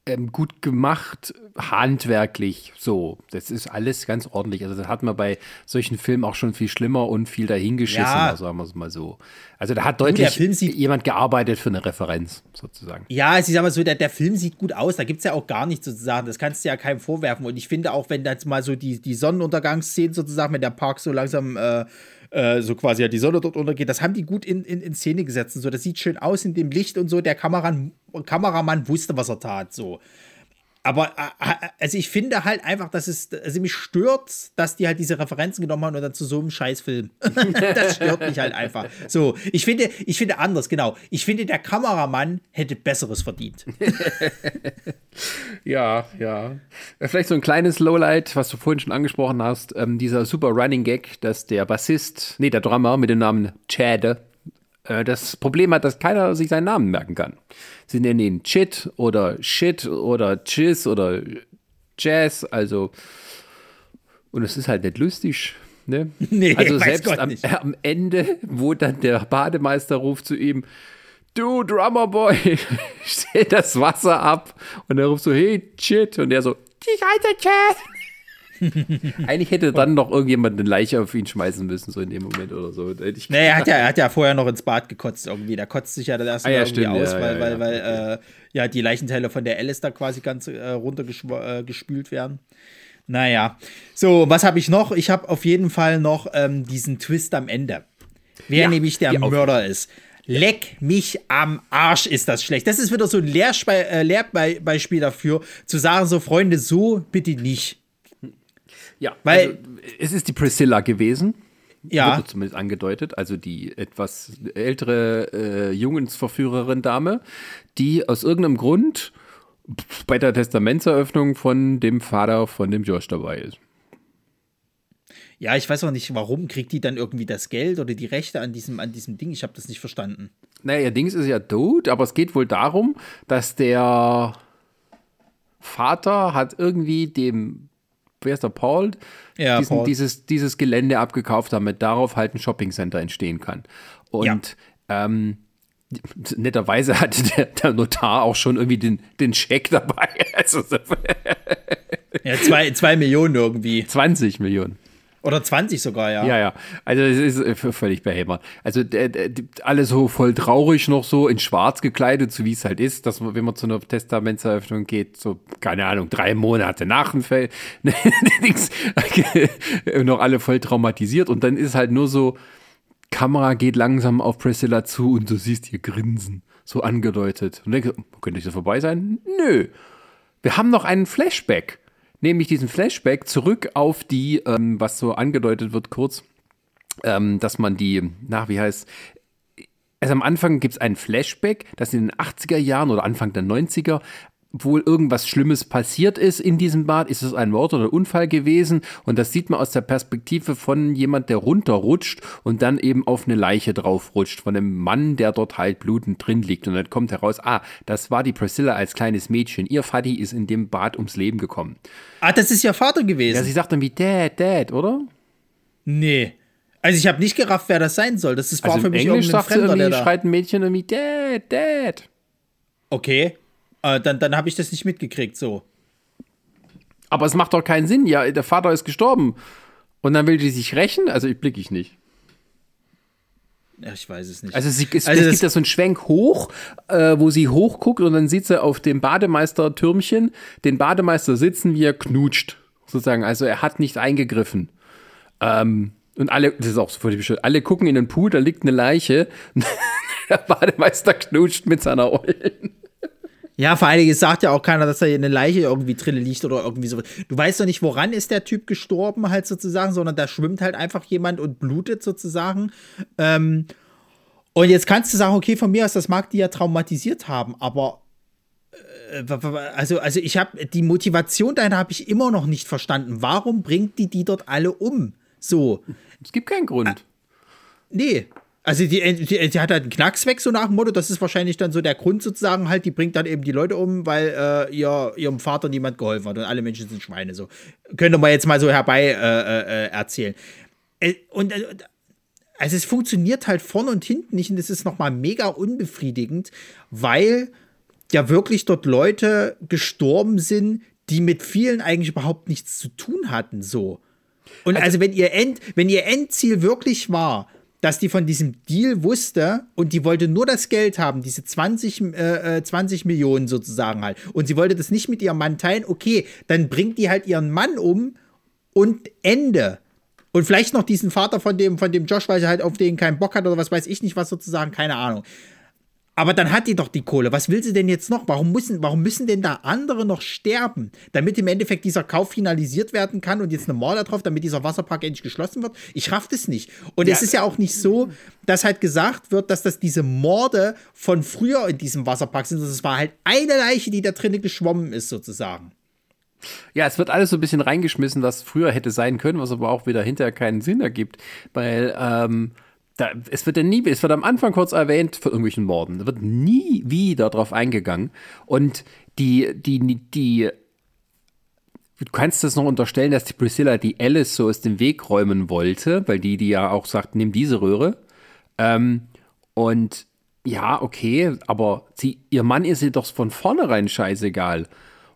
B: ähm, gut gemacht, handwerklich. So, das ist alles ganz ordentlich. Also, das hat man bei solchen Filmen auch schon viel schlimmer und viel dahingeschissen, ja. sagen wir es mal so. Also, da hat deutlich jemand gearbeitet für eine Referenz, sozusagen.
A: Ja, ich sag mal so, der, der Film sieht gut aus. Da gibt es ja auch gar nichts sozusagen. Das kannst du ja keinem vorwerfen. Und ich finde auch, wenn jetzt mal so die, die Sonnenuntergangsszenen sozusagen, wenn der Park so langsam. Äh, äh, so quasi ja die Sonne dort untergeht. Das haben die gut in, in, in Szene gesetzt. Und so, das sieht schön aus in dem Licht und so. Der Kameramann, Kameramann wusste, was er tat. So. Aber äh, also ich finde halt einfach, dass es, also mich stört, dass die halt diese Referenzen genommen haben und dann zu so einem Scheißfilm. das stört mich halt einfach. So, ich finde, ich finde anders, genau. Ich finde, der Kameramann hätte Besseres verdient.
B: ja, ja. Vielleicht so ein kleines Lowlight, was du vorhin schon angesprochen hast, ähm, dieser super Running Gag, dass der Bassist, nee, der Drummer mit dem Namen Chad, äh, das Problem hat, dass keiner sich seinen Namen merken kann. Sie nennen ihn Chit oder Shit oder Chiz oder Jazz, also und es ist halt nicht lustig. Ne? Nee, also selbst am, am, Ende, wo dann der Bademeister ruft zu ihm, du Drummerboy, stell das Wasser ab. Und er ruft so, hey, Chit. Und er so, ich heiße Chit. Eigentlich hätte dann noch irgendjemand eine Leiche auf ihn schmeißen müssen, so in dem Moment oder so.
A: Ich nee, er hat, ja, er hat ja vorher noch ins Bad gekotzt irgendwie. Da kotzt sich ja dann erstmal ah, ja, irgendwie stimmt, aus, ja, weil, ja, weil, weil äh, ja, die Leichenteile von der Alice da quasi ganz äh, runtergespült äh, werden. Naja. So, was habe ich noch? Ich habe auf jeden Fall noch ähm, diesen Twist am Ende. Wer nämlich der Mörder ist. Leck mich am Arsch, ist das schlecht. Das ist wieder so ein Lehrspe äh, Lehrbeispiel dafür, zu sagen, so Freunde, so bitte nicht.
B: Ja, weil also, es ist die Priscilla gewesen. Ja. Wurde zumindest angedeutet. Also die etwas ältere äh, Jungensverführerin Dame, die aus irgendeinem Grund bei der Testamentseröffnung von dem Vater von dem Josh dabei ist.
A: Ja, ich weiß auch nicht, warum kriegt die dann irgendwie das Geld oder die Rechte an diesem, an diesem Ding. Ich habe das nicht verstanden.
B: Naja, ihr Dings ist ja tot, aber es geht wohl darum, dass der Vater hat irgendwie dem wer ist der Paul? Ja, diesen, Paul. Dieses, dieses Gelände abgekauft, damit darauf halt ein Shoppingcenter entstehen kann. Und ja. ähm, netterweise hatte der, der, Notar auch schon irgendwie den, den Scheck dabei. Also,
A: ja, zwei, zwei Millionen irgendwie.
B: 20 Millionen.
A: Oder 20 sogar, ja.
B: Ja, ja. Also es ist äh, völlig behämmert. Also der, der, alle so voll traurig noch so in schwarz gekleidet, so wie es halt ist, dass man, wenn man zu einer Testamentseröffnung geht, so, keine Ahnung, drei Monate nach dem Fall, noch alle voll traumatisiert und dann ist halt nur so, Kamera geht langsam auf Priscilla zu und du siehst ihr Grinsen, so angedeutet. Und denkst, könnte ich das vorbei sein? Nö. Wir haben noch einen Flashback nämlich diesen Flashback zurück auf die, ähm, was so angedeutet wird kurz, ähm, dass man die, nach wie heißt, also am Anfang gibt es einen Flashback, dass in den 80er Jahren oder Anfang der 90er wohl irgendwas Schlimmes passiert ist in diesem Bad. Ist es ein Mord oder Unfall gewesen? Und das sieht man aus der Perspektive von jemand, der runterrutscht und dann eben auf eine Leiche draufrutscht, von einem Mann, der dort halt blutend drin liegt. Und dann kommt heraus, ah, das war die Priscilla als kleines Mädchen. Ihr Vati ist in dem Bad ums Leben gekommen.
A: Ah, das ist ihr Vater gewesen.
B: Ja, sie sagt dann wie Dad, Dad, oder?
A: Nee. Also ich habe nicht gerafft, wer das sein soll. Das ist
B: war also für mich Englisch irgendein Fremder, der da schreit ein Mädchen irgendwie Dad, Dad.
A: Okay. Äh, dann dann habe ich das nicht mitgekriegt, so.
B: Aber es macht doch keinen Sinn. Ja, der Vater ist gestorben. Und dann will die sich rächen? Also ich blicke ich nicht.
A: Ja, ich weiß es nicht.
B: Also, sie, es, also es gibt da so einen Schwenk hoch, äh, wo sie hochguckt und dann sieht sie auf dem Bademeister-Türmchen den Bademeister sitzen, wie er knutscht. Sozusagen. Also er hat nicht eingegriffen. Ähm, und alle, das ist auch so völlig bescheuert, alle gucken in den Pool, da liegt eine Leiche. der Bademeister knutscht mit seiner Ollen.
A: Ja, vor allen Dingen sagt ja auch keiner, dass da eine Leiche irgendwie drin liegt oder irgendwie so. Du weißt doch nicht, woran ist der Typ gestorben, halt sozusagen, sondern da schwimmt halt einfach jemand und blutet sozusagen. Ähm, Und jetzt kannst du sagen, okay, von mir aus, das mag die ja traumatisiert haben, aber äh, also, also ich habe die Motivation dahinter habe ich immer noch nicht verstanden. Warum bringt die die dort alle um? So.
B: Es gibt keinen Grund. Ah,
A: nee. Also die, die, die, hat halt einen Knacks weg, so nach dem Motto, das ist wahrscheinlich dann so der Grund sozusagen halt, die bringt dann eben die Leute um, weil äh, ihr, ihrem Vater niemand geholfen hat und alle Menschen sind Schweine, so. Könnte man jetzt mal so herbei äh, äh, erzählen. Äh, und äh, also es funktioniert halt vorne und hinten nicht und es ist nochmal mega unbefriedigend, weil ja wirklich dort Leute gestorben sind, die mit vielen eigentlich überhaupt nichts zu tun hatten, so. Und also, also wenn ihr End, wenn ihr Endziel wirklich war, dass die von diesem Deal wusste und die wollte nur das Geld haben, diese 20, äh, 20 äh, Millionen sozusagen halt. Und sie wollte das nicht mit ihrem Mann teilen, okay, dann bringt die halt ihren Mann um und Ende. Und vielleicht noch diesen Vater von dem, von dem Josh, weil sie halt auf den keinen Bock hat oder was weiß ich nicht, was sozusagen, keine Ahnung. Aber dann hat die doch die Kohle. Was will sie denn jetzt noch? Warum müssen, warum müssen denn da andere noch sterben? Damit im Endeffekt dieser Kauf finalisiert werden kann und jetzt eine Morde drauf, damit dieser Wasserpark endlich geschlossen wird? Ich raff das nicht. Und ja. es ist ja auch nicht so, dass halt gesagt wird, dass das diese Morde von früher in diesem Wasserpark sind. Das war halt eine Leiche, die da drinnen geschwommen ist, sozusagen.
B: Ja, es wird alles so ein bisschen reingeschmissen, was früher hätte sein können, was aber auch wieder hinterher keinen Sinn ergibt. Weil, ähm, da, es wird ja nie, es wird am Anfang kurz erwähnt von irgendwelchen Morden. Da wird nie wieder drauf eingegangen. Und die, die, die, du kannst das noch unterstellen, dass die Priscilla die Alice so aus dem Weg räumen wollte, weil die, die ja auch sagt, nimm diese Röhre. Ähm, und ja, okay, aber sie, ihr Mann ist ihr doch von vornherein scheißegal.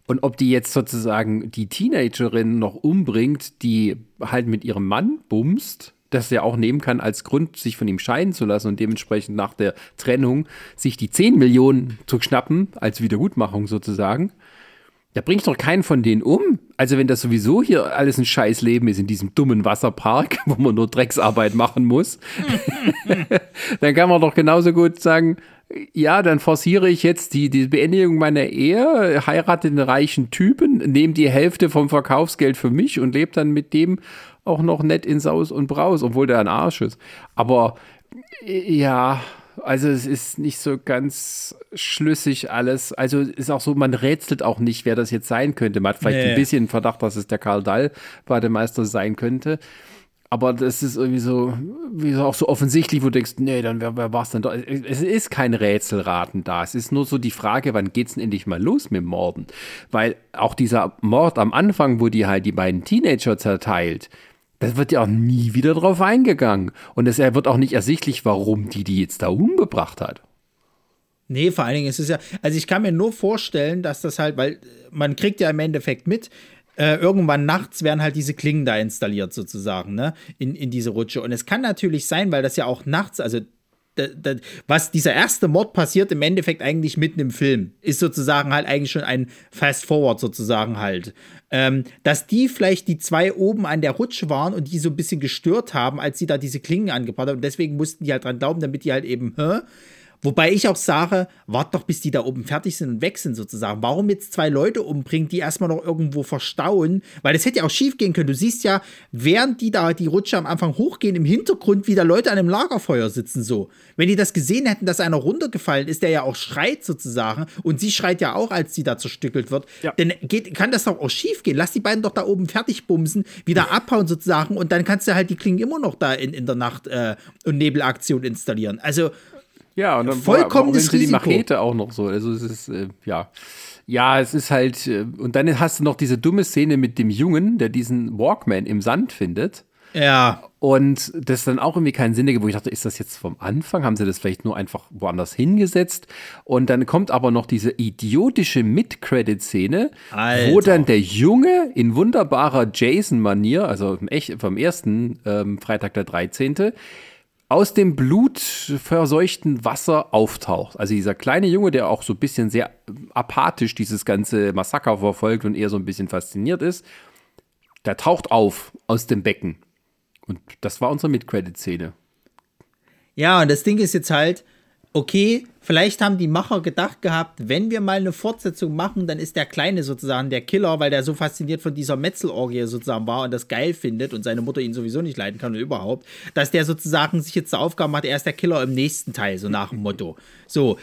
B: Und ob die jetzt sozusagen die Teenagerin noch umbringt, die halt mit ihrem Mann bumst, das er auch nehmen kann als Grund, sich von ihm scheiden zu lassen und dementsprechend nach der Trennung sich die 10 Millionen zu schnappen, als Wiedergutmachung sozusagen. Da bringt doch keinen von denen um. Also wenn das sowieso hier alles ein Scheißleben ist in diesem dummen Wasserpark, wo man nur Drecksarbeit machen muss, dann kann man doch genauso gut sagen, ja, dann forciere ich jetzt die, die Beendigung meiner Ehe, heirate den reichen Typen, nehme die Hälfte vom Verkaufsgeld für mich und lebe dann mit dem auch noch nett in Saus und Braus, obwohl der ein Arsch ist. Aber ja, also es ist nicht so ganz schlüssig alles. Also ist auch so, man rätselt auch nicht, wer das jetzt sein könnte. Man hat vielleicht nee. ein bisschen Verdacht, dass es der Karl Dall Bademeister sein könnte. Aber das ist irgendwie so, wie auch so offensichtlich, wo du denkst, nee, dann wer, wer war es denn da? Es ist kein Rätselraten da. Es ist nur so die Frage, wann geht's denn endlich mal los mit dem Morden? Weil auch dieser Mord am Anfang, wo die halt die beiden Teenager zerteilt, da wird ja auch nie wieder drauf eingegangen. Und es wird auch nicht ersichtlich, warum die die jetzt da umgebracht hat.
A: Nee, vor allen Dingen ist es ja, also ich kann mir nur vorstellen, dass das halt, weil man kriegt ja im Endeffekt mit, äh, irgendwann nachts werden halt diese Klingen da installiert sozusagen, ne, in, in diese Rutsche. Und es kann natürlich sein, weil das ja auch nachts, also was dieser erste Mord passiert im Endeffekt eigentlich mitten im Film, ist sozusagen halt eigentlich schon ein Fast Forward sozusagen halt. Ähm, dass die vielleicht die zwei oben an der Rutsche waren und die so ein bisschen gestört haben, als sie da diese Klingen angebracht haben. Und deswegen mussten die halt dran glauben, damit die halt eben, hä? Wobei ich auch sage, wart doch, bis die da oben fertig sind und weg sind sozusagen. Warum jetzt zwei Leute umbringen, die erstmal noch irgendwo verstauen? Weil das hätte ja auch schief gehen können. Du siehst ja, während die da die Rutsche am Anfang hochgehen, im Hintergrund wieder Leute an einem Lagerfeuer sitzen so. Wenn die das gesehen hätten, dass einer runtergefallen ist, der ja auch schreit sozusagen und sie schreit ja auch, als sie da zerstückelt wird, ja. dann geht, kann das doch auch schief gehen. Lass die beiden doch da oben fertig bumsen, wieder abhauen sozusagen und dann kannst du halt die Klingen immer noch da in, in der Nacht äh, und Nebelaktion installieren. Also
B: ja, und dann
A: vollkommenes
B: die Machete auch noch so. Also es ist, äh, ja. Ja, es ist halt, äh, und dann hast du noch diese dumme Szene mit dem Jungen, der diesen Walkman im Sand findet.
A: Ja.
B: Und das dann auch irgendwie keinen Sinn ergibt, wo ich dachte, ist das jetzt vom Anfang? Haben sie das vielleicht nur einfach woanders hingesetzt? Und dann kommt aber noch diese idiotische Mid-Credit-Szene, wo dann der Junge in wunderbarer Jason-Manier, also vom ersten ähm, Freitag der 13., aus dem blutverseuchten Wasser auftaucht. Also dieser kleine Junge, der auch so ein bisschen sehr apathisch dieses ganze Massaker verfolgt und eher so ein bisschen fasziniert ist, der taucht auf aus dem Becken. Und das war unsere Mid-Credit-Szene.
A: Ja, und das Ding ist jetzt halt, okay, vielleicht haben die Macher gedacht gehabt, wenn wir mal eine Fortsetzung machen, dann ist der Kleine sozusagen der Killer, weil der so fasziniert von dieser Metzelorgie sozusagen war und das geil findet und seine Mutter ihn sowieso nicht leiden kann und überhaupt, dass der sozusagen sich jetzt zur Aufgabe macht, er ist der Killer im nächsten Teil, so nach dem Motto. So,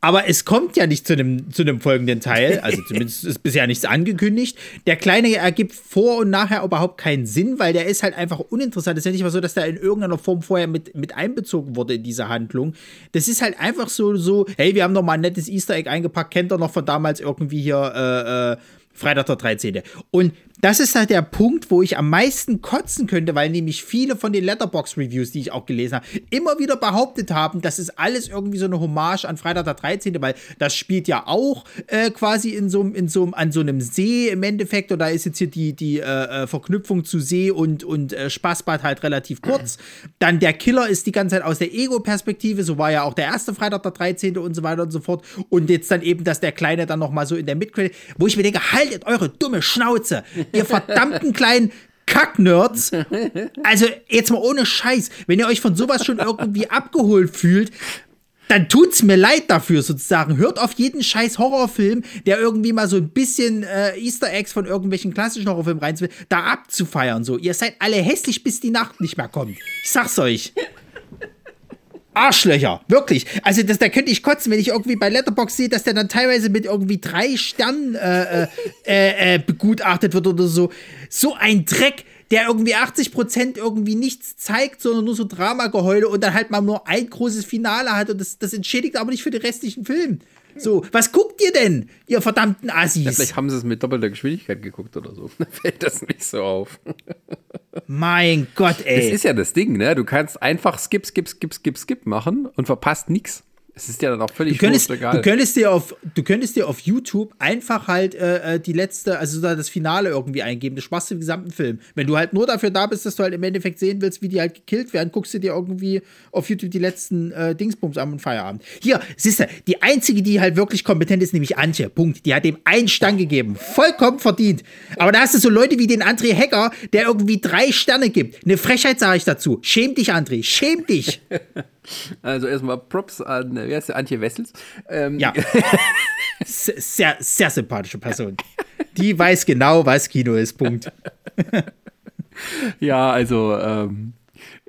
A: aber es kommt ja nicht zu einem, zu einem folgenden Teil, also zumindest ist bisher nichts angekündigt. Der Kleine ergibt vor und nachher überhaupt keinen Sinn, weil der ist halt einfach uninteressant. Es ist ja nicht mal so, dass der in irgendeiner Form vorher mit, mit einbezogen wurde in diese Handlung. Das ist halt einfach so, so, hey, wir haben noch mal ein nettes Easter Egg eingepackt, kennt ihr noch von damals irgendwie hier, äh, äh, Freitag der 13. Und das ist halt der Punkt, wo ich am meisten kotzen könnte, weil nämlich viele von den Letterbox-Reviews, die ich auch gelesen habe, immer wieder behauptet haben, das ist alles irgendwie so eine Hommage an Freitag der 13., weil das spielt ja auch äh, quasi in so, in so, an so einem See im Endeffekt. Und da ist jetzt hier die, die äh, äh Verknüpfung zu See und, und äh, Spaßbad halt relativ kurz. Dann der Killer ist die ganze Zeit aus der Ego-Perspektive, so war ja auch der erste Freitag der 13. und so weiter und so fort. Und jetzt dann eben, dass der Kleine dann nochmal so in der Midcredit, wo ich mir denke, haltet eure dumme Schnauze ihr verdammten kleinen Kacknerds. Also jetzt mal ohne Scheiß, wenn ihr euch von sowas schon irgendwie abgeholt fühlt, dann tut's mir leid dafür sozusagen. Hört auf jeden scheiß Horrorfilm, der irgendwie mal so ein bisschen äh, Easter Eggs von irgendwelchen klassischen Horrorfilmen rein will, da abzufeiern. So, ihr seid alle hässlich, bis die Nacht nicht mehr kommt. Ich sag's euch. Arschlöcher, wirklich. Also das, da könnte ich kotzen, wenn ich irgendwie bei Letterbox sehe, dass der dann teilweise mit irgendwie drei Sternen äh, äh, äh, äh begutachtet wird oder so. So ein Dreck, der irgendwie 80% irgendwie nichts zeigt, sondern nur so Dramageheule und dann halt mal nur ein großes Finale hat und das, das entschädigt aber nicht für den restlichen Film. So, was guckt ihr denn, ihr verdammten Assis? Ja,
B: vielleicht haben sie es mit doppelter Geschwindigkeit geguckt oder so. Da fällt das nicht so auf.
A: Mein Gott, ey.
B: Das ist ja das Ding, ne? Du kannst einfach skip, skip, skip, skip, skip machen und verpasst nichts. Es ist ja dann auch völlig
A: du könntest, egal. Du könntest, dir auf, du könntest dir auf YouTube einfach halt äh, äh die letzte, also das Finale irgendwie eingeben. Das sparst du den gesamten Film. Wenn du halt nur dafür da bist, dass du halt im Endeffekt sehen willst, wie die halt gekillt werden, guckst du dir irgendwie auf YouTube die letzten äh, Dingsbums an und Feierabend. Hier, siehst du, die einzige, die halt wirklich kompetent ist, nämlich Antje. Punkt. Die hat dem einen Stern gegeben. Vollkommen verdient. Aber da hast du so Leute wie den André Hecker, der irgendwie drei Sterne gibt. Eine Frechheit sage ich dazu. Schäm dich, André. Schäm dich.
B: Also erstmal Props an, wie heißt der, Antje Wessels.
A: Ähm, ja. sehr, sehr sympathische Person. Die weiß genau, was Kino ist. Punkt.
B: ja, also, ähm,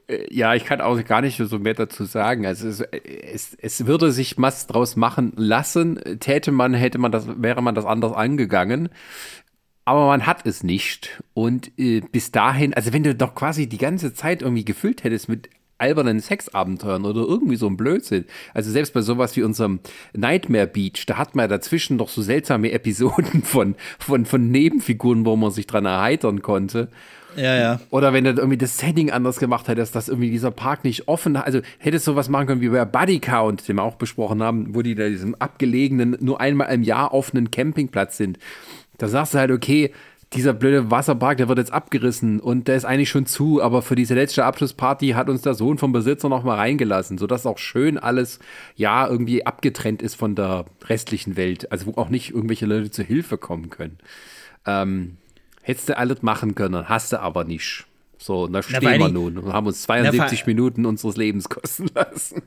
B: äh, ja, ich kann auch gar nicht so mehr dazu sagen. Also es, es, es, würde sich was draus machen lassen. Täte man, hätte man das, wäre man das anders angegangen. Aber man hat es nicht. Und äh, bis dahin, also wenn du doch quasi die ganze Zeit irgendwie gefüllt hättest mit albernen Sexabenteuern oder irgendwie so ein Blödsinn. Also selbst bei sowas wie unserem Nightmare Beach, da hat man ja dazwischen doch so seltsame Episoden von, von, von Nebenfiguren, wo man sich dran erheitern konnte.
A: Ja, ja.
B: Oder wenn du irgendwie das Setting anders gemacht hättest, dass irgendwie dieser Park nicht offen, also hättest du sowas machen können wie bei Buddy Count, den wir auch besprochen haben, wo die da diesem abgelegenen, nur einmal im Jahr offenen Campingplatz sind. Da sagst du halt, okay, dieser blöde Wasserpark, der wird jetzt abgerissen und der ist eigentlich schon zu, aber für diese letzte Abschlussparty hat uns der Sohn vom Besitzer noch mal reingelassen, sodass auch schön alles, ja, irgendwie abgetrennt ist von der restlichen Welt, also wo auch nicht irgendwelche Leute zu Hilfe kommen können. Ähm, hättest du alles machen können, hast du aber nicht. So, da stehen Na, wir nun und haben uns 72 Na, Minuten unseres Lebens kosten lassen.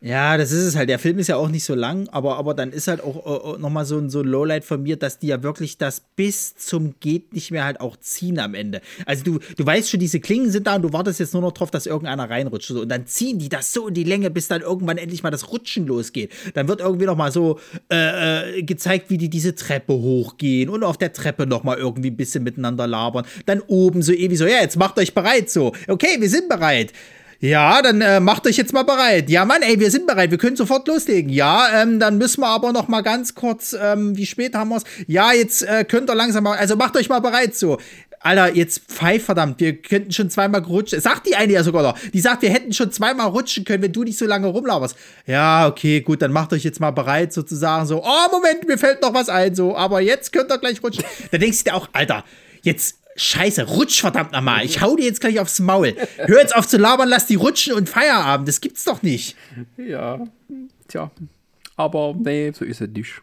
A: Ja, das ist es halt. Der Film ist ja auch nicht so lang, aber, aber dann ist halt auch äh, nochmal so ein, so ein Lowlight von mir, dass die ja wirklich das bis zum geht nicht mehr halt auch ziehen am Ende. Also du, du weißt schon, diese Klingen sind da und du wartest jetzt nur noch drauf, dass irgendeiner reinrutscht. Und dann ziehen die das so in die Länge, bis dann irgendwann endlich mal das Rutschen losgeht. Dann wird irgendwie nochmal so äh, äh, gezeigt, wie die diese Treppe hochgehen und auf der Treppe nochmal irgendwie ein bisschen miteinander labern. Dann oben so ewig so, ja, jetzt macht euch bereit so. Okay, wir sind bereit. Ja, dann äh, macht euch jetzt mal bereit. Ja, Mann, ey, wir sind bereit. Wir können sofort loslegen. Ja, ähm, dann müssen wir aber noch mal ganz kurz, ähm, wie spät haben wir es? Ja, jetzt äh, könnt ihr langsam mal, also macht euch mal bereit so. Alter, jetzt pfeif verdammt, wir könnten schon zweimal rutschen. Sagt die eine ja sogar noch. Die sagt, wir hätten schon zweimal rutschen können, wenn du nicht so lange rumlauferst. Ja, okay, gut, dann macht euch jetzt mal bereit, sozusagen so. Oh, Moment, mir fällt noch was ein, so. Aber jetzt könnt ihr gleich rutschen. da denkst du dir auch, Alter, jetzt Scheiße, rutsch verdammt nochmal. Ich hau dir jetzt gleich aufs Maul. Hör jetzt auf zu labern, lass die rutschen und Feierabend. Das gibt's doch nicht.
B: Ja, tja. Aber nee, so ist es nicht.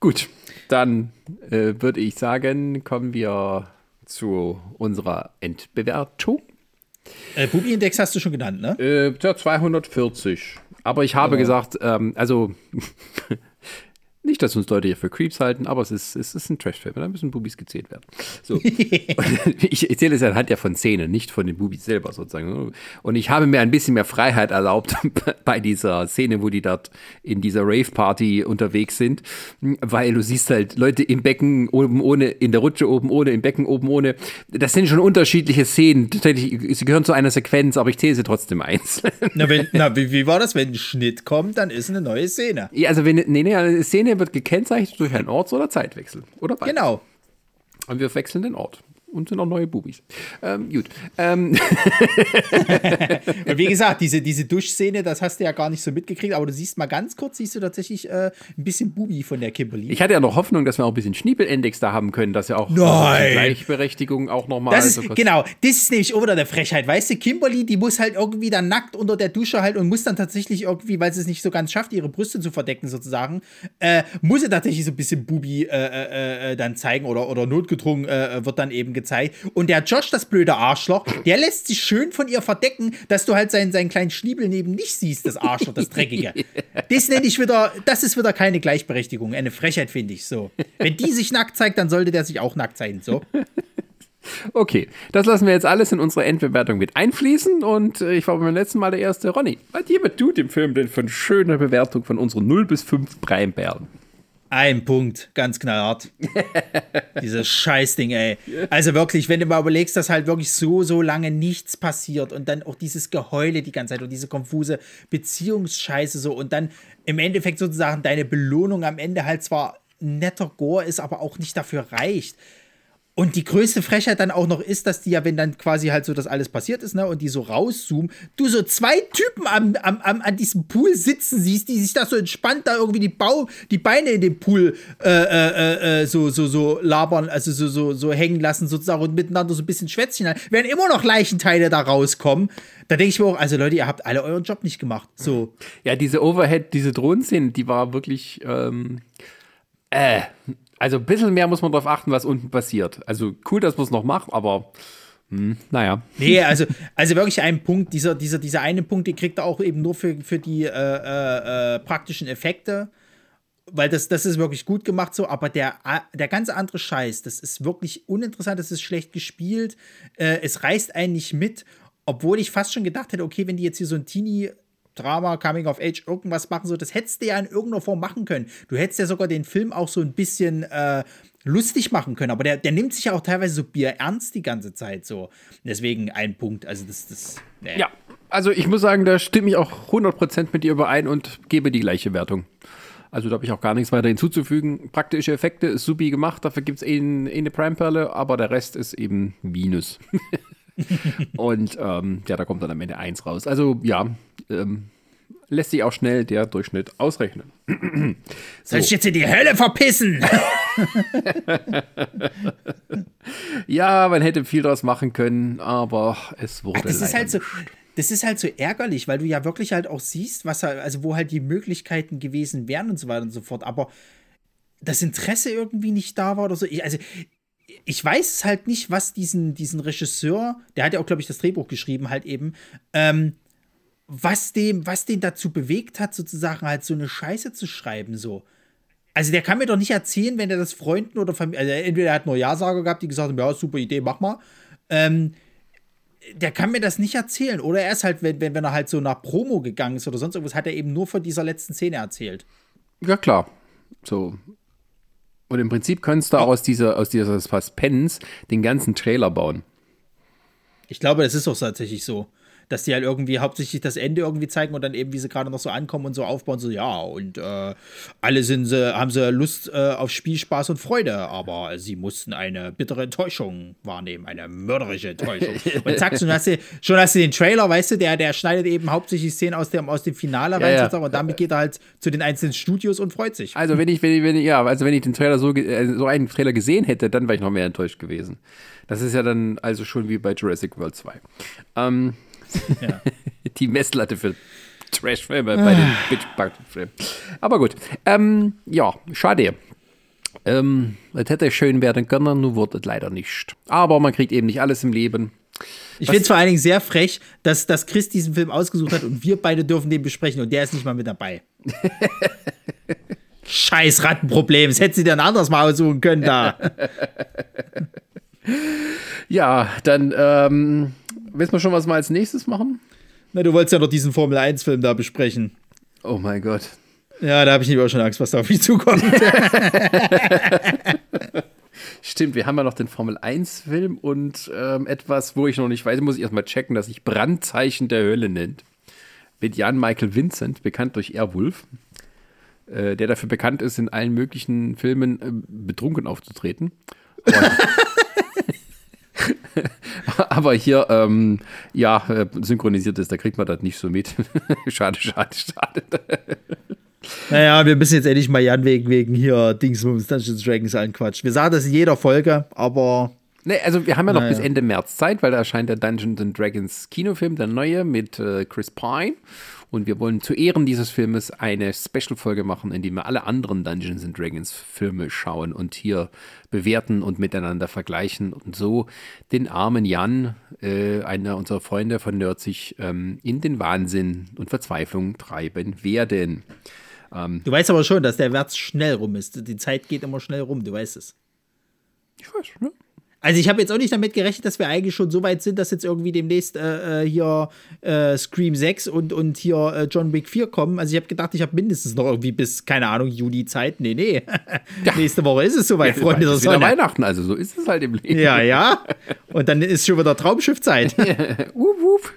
B: Gut, dann äh, würde ich sagen, kommen wir zu unserer Endbewertung.
A: Äh, Bubi-Index hast du schon genannt, ne?
B: Äh, ja, 240. Aber ich habe gesagt, ähm, also nicht, dass uns Leute hier für Creeps halten, aber es ist, es ist ein Trashfilm, da müssen Bubis gezählt werden. So. ich erzähle es ja anhand ja von Szenen, nicht von den Bubis selber sozusagen. Und ich habe mir ein bisschen mehr Freiheit erlaubt bei dieser Szene, wo die dort in dieser Rave-Party unterwegs sind, weil du siehst halt Leute im Becken oben ohne, in der Rutsche oben ohne, im Becken oben ohne. Das sind schon unterschiedliche Szenen. Tatsächlich, sie gehören zu einer Sequenz, aber ich zähle sie trotzdem einzeln.
A: Na, wenn, na wie, wie war das? Wenn ein Schnitt kommt, dann ist eine neue Szene.
B: Ja, also wenn, nee, nee, eine Szene wird gekennzeichnet durch einen Orts- oder Zeitwechsel. Oder beides.
A: Genau.
B: Und wir wechseln den Ort. Und sind auch neue Bubis. Ähm, gut. Ähm.
A: Wie gesagt, diese, diese Duschszene, das hast du ja gar nicht so mitgekriegt, aber du siehst mal ganz kurz, siehst du tatsächlich äh, ein bisschen Bubi von der Kimberly.
B: Ich hatte ja noch Hoffnung, dass wir auch ein bisschen Schniepelindex da haben können, dass ja auch
A: Nein.
B: Gleichberechtigung auch nochmal.
A: Das ist, genau, das ist nämlich auch wieder eine Frechheit. Weißt du, Kimberly, die muss halt irgendwie dann nackt unter der Dusche halt und muss dann tatsächlich irgendwie, weil sie es nicht so ganz schafft, ihre Brüste zu verdecken sozusagen, äh, muss sie tatsächlich so ein bisschen Bubi äh, äh, äh, dann zeigen oder, oder notgedrungen äh, wird dann eben gezeigt. Und der Josh, das blöde Arschloch, der lässt sich schön von ihr verdecken, dass du halt seinen, seinen kleinen Schniebel neben nicht siehst, das Arschloch, das Dreckige. Das nenne ich wieder, das ist wieder keine Gleichberechtigung, eine Frechheit, finde ich so. Wenn die sich nackt zeigt, dann sollte der sich auch nackt zeigen, so.
B: Okay, das lassen wir jetzt alles in unsere Endbewertung mit einfließen und äh, ich war beim letzten Mal der erste Ronny. Was jemand tut dem Film denn für eine schöne Bewertung von unseren 0 bis 5 Breinperlen?
A: Ein Punkt, ganz knallhart. Dieses Scheißding, ey. Also wirklich, wenn du mal überlegst, dass halt wirklich so, so lange nichts passiert und dann auch dieses Geheule die ganze Zeit und diese konfuse Beziehungsscheiße so und dann im Endeffekt sozusagen deine Belohnung am Ende halt zwar netter Gore ist, aber auch nicht dafür reicht. Und die größte Frechheit dann auch noch ist, dass die ja, wenn dann quasi halt so das alles passiert ist, ne, und die so rauszoomen, du so zwei Typen am, am, am, an diesem Pool sitzen siehst, die sich da so entspannt da irgendwie die, Bau, die Beine in den Pool äh, äh, äh, so, so, so labern, also so, so, so hängen lassen sozusagen und miteinander so ein bisschen Schwätzchen halten, während immer noch Leichenteile da rauskommen. Da denke ich mir auch, also Leute, ihr habt alle euren Job nicht gemacht. So.
B: Ja, diese Overhead, diese Drohnenszene, die war wirklich, ähm, äh, also ein bisschen mehr muss man darauf achten, was unten passiert. Also cool, dass man es noch macht, aber hm, naja.
A: Nee, also, also wirklich ein Punkt, dieser, dieser, dieser eine Punkt, den kriegt er auch eben nur für, für die äh, äh, praktischen Effekte. Weil das, das ist wirklich gut gemacht so, aber der, der ganze andere Scheiß, das ist wirklich uninteressant, das ist schlecht gespielt, äh, es reißt einen nicht mit, obwohl ich fast schon gedacht hätte, okay, wenn die jetzt hier so ein Teenie Drama, Coming of Age, irgendwas machen, so, das hättest du ja in irgendeiner Form machen können. Du hättest ja sogar den Film auch so ein bisschen äh, lustig machen können, aber der, der nimmt sich ja auch teilweise so Bier ernst die ganze Zeit so. Deswegen ein Punkt. Also, das, das,
B: nee. Ja, also ich muss sagen, da stimme ich auch 100% mit dir überein und gebe die gleiche Wertung. Also da habe ich auch gar nichts weiter hinzuzufügen. Praktische Effekte ist supi gemacht, dafür gibt es eh, eh eine Prime-Perle, aber der Rest ist eben Minus. und ähm, ja, da kommt dann am Ende eins raus. Also ja, ähm, lässt sich auch schnell der Durchschnitt ausrechnen.
A: so. Soll ich jetzt in die Hölle verpissen?
B: ja, man hätte viel daraus machen können, aber es wurde.
A: Ach, das ist halt so. Das ist halt so ärgerlich, weil du ja wirklich halt auch siehst, was also wo halt die Möglichkeiten gewesen wären und so weiter und so fort. Aber das Interesse irgendwie nicht da war oder so. Ich, also ich weiß halt nicht, was diesen, diesen Regisseur, der hat ja auch, glaube ich, das Drehbuch geschrieben, halt eben, ähm, was dem, was den dazu bewegt hat, sozusagen halt so eine Scheiße zu schreiben, so. Also der kann mir doch nicht erzählen, wenn er das Freunden oder Familie, also entweder er hat nur Ja-Sager gehabt, die gesagt haben, ja, super Idee, mach mal. Ähm, der kann mir das nicht erzählen. Oder er ist halt, wenn, wenn, wenn er halt so nach Promo gegangen ist oder sonst irgendwas, hat er eben nur von dieser letzten Szene erzählt.
B: Ja, klar. So. Und im Prinzip könntest du oh. aus dieser, aus dieser Suspense den ganzen Trailer bauen.
A: Ich glaube, das ist auch tatsächlich so dass die halt irgendwie hauptsächlich das Ende irgendwie zeigen und dann eben, wie sie gerade noch so ankommen und so aufbauen, so ja, und äh, alle sind sie, haben sie Lust äh, auf Spiel, Spaß und Freude, aber sie mussten eine bittere Enttäuschung wahrnehmen, eine mörderische Enttäuschung. und zack, schon hast du, schon hast du den Trailer, weißt du, der, der schneidet eben hauptsächlich Szenen aus dem, aus dem Finale rein, ja, ja. und damit geht er halt zu den einzelnen Studios und freut sich.
B: Also wenn ich, wenn ich, wenn ich ja, also wenn ich den Trailer so, äh, so einen Trailer gesehen hätte, dann wäre ich noch mehr enttäuscht gewesen. Das ist ja dann also schon wie bei Jurassic World 2. Ähm, ja. Die Messlatte für Trashfilme bei den Bitch-Filmen. Aber gut. Ähm, ja, schade. Ähm, es hätte schön werden können, nur wurde es leider nicht. Aber man kriegt eben nicht alles im Leben.
A: Ich finde es vor allen Dingen sehr frech, dass, dass Chris diesen Film ausgesucht hat und wir beide dürfen den besprechen und der ist nicht mal mit dabei. Scheiß Rattenproblem, das hätte sie dann anders mal aussuchen können da.
B: Ja, dann ähm, wissen wir schon, was wir als nächstes machen?
A: Na, du wolltest ja noch diesen Formel-1-Film da besprechen.
B: Oh mein Gott.
A: Ja, da habe ich lieber schon Angst, was da auf mich zukommt.
B: Stimmt, wir haben ja noch den Formel 1-Film und ähm, etwas, wo ich noch nicht weiß, muss ich erstmal checken, dass sich Brandzeichen der Hölle nennt. Mit Jan Michael Vincent, bekannt durch Airwolf, äh, der dafür bekannt ist, in allen möglichen Filmen äh, betrunken aufzutreten. Aber hier, ähm, ja, äh, synchronisiert ist, da kriegt man das nicht so mit. schade, schade, schade.
A: Naja, wir müssen jetzt endlich mal Jan wegen, wegen hier Dingsbums Dungeons Dragons anquatschen. Wir sagen das in jeder Folge, aber.
B: Nee, also wir haben ja noch
A: Naja.
B: bis Ende März Zeit, weil da erscheint der Dungeons and Dragons Kinofilm, der neue mit äh, Chris Pine. Und wir wollen zu Ehren dieses Filmes eine Special-Folge machen, in der wir alle anderen Dungeons and Dragons Filme schauen und hier bewerten und miteinander vergleichen und so den armen Jan, äh, einer unserer Freunde von Nerdzig, ähm, in den Wahnsinn und Verzweiflung treiben werden.
A: Du weißt aber schon, dass der Wert schnell rum ist. Die Zeit geht immer schnell rum, du weißt es.
B: Ich weiß, ne?
A: Also ich habe jetzt auch nicht damit gerechnet, dass wir eigentlich schon so weit sind, dass jetzt irgendwie demnächst äh, äh, hier äh, Scream 6 und, und hier äh, John Wick 4 kommen. Also ich habe gedacht, ich habe mindestens noch irgendwie bis, keine Ahnung, Juli Zeit. Nee, nee. Nächste Woche ist es soweit, Freunde der
B: Es ist wieder. Weihnachten, also so ist es halt im Leben.
A: Ja, ja. Und dann ist schon wieder Traumschiffzeit.
B: Wup, wup.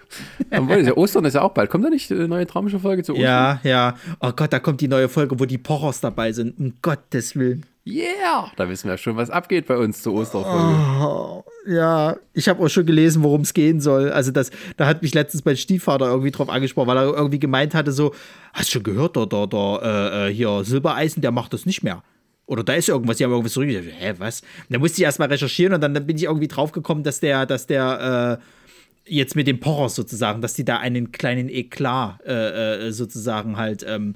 B: Dann wollen sie- Ostern ist ja auch bald. Kommt da nicht eine neue Traumschiff-Folge zu Ostern?
A: ja, ja. Oh Gott, da kommt die neue Folge, wo die Pochers dabei sind. Um Gottes Willen.
B: Yeah! Da wissen wir schon, was abgeht bei uns zur Osterfolge.
A: Ja, ich habe auch schon gelesen, worum es gehen soll. Also das, da hat mich letztens mein Stiefvater irgendwie drauf angesprochen, weil er irgendwie gemeint hatte so, hast du schon gehört, der, der, der äh, hier Silbereisen, der macht das nicht mehr. Oder da ist irgendwas, die haben irgendwas zurück. Ich dachte, Hä, was? Und dann musste ich erstmal recherchieren und dann, dann bin ich irgendwie draufgekommen, dass der, dass der äh, jetzt mit dem Pochers sozusagen, dass die da einen kleinen Eklat äh, äh, sozusagen halt ähm,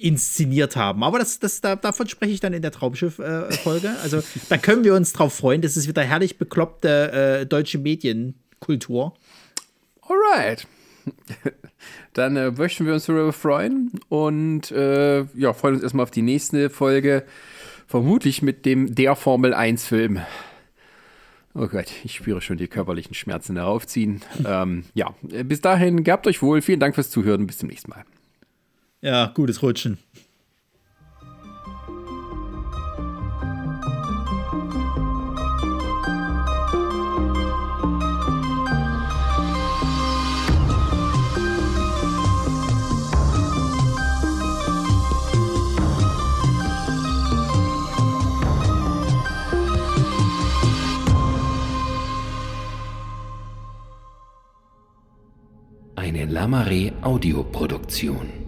A: inszeniert haben. Aber das, das, da, davon spreche ich dann in der Traumschiff-Folge. also da können wir uns drauf freuen. Das ist wieder herrlich bekloppte äh, deutsche Medienkultur.
B: Alright. Dann äh, möchten wir uns darüber freuen und äh, ja, freuen uns erstmal auf die nächste Folge. Vermutlich mit dem der Formel 1-Film. Oh Gott, ich spüre schon die körperlichen Schmerzen heraufziehen. ähm, ja, äh, bis dahin, gehabt euch wohl. Vielen Dank fürs Zuhören bis zum nächsten Mal.
A: Ja, gutes Rutschen.
H: Lamare Audioproduktion.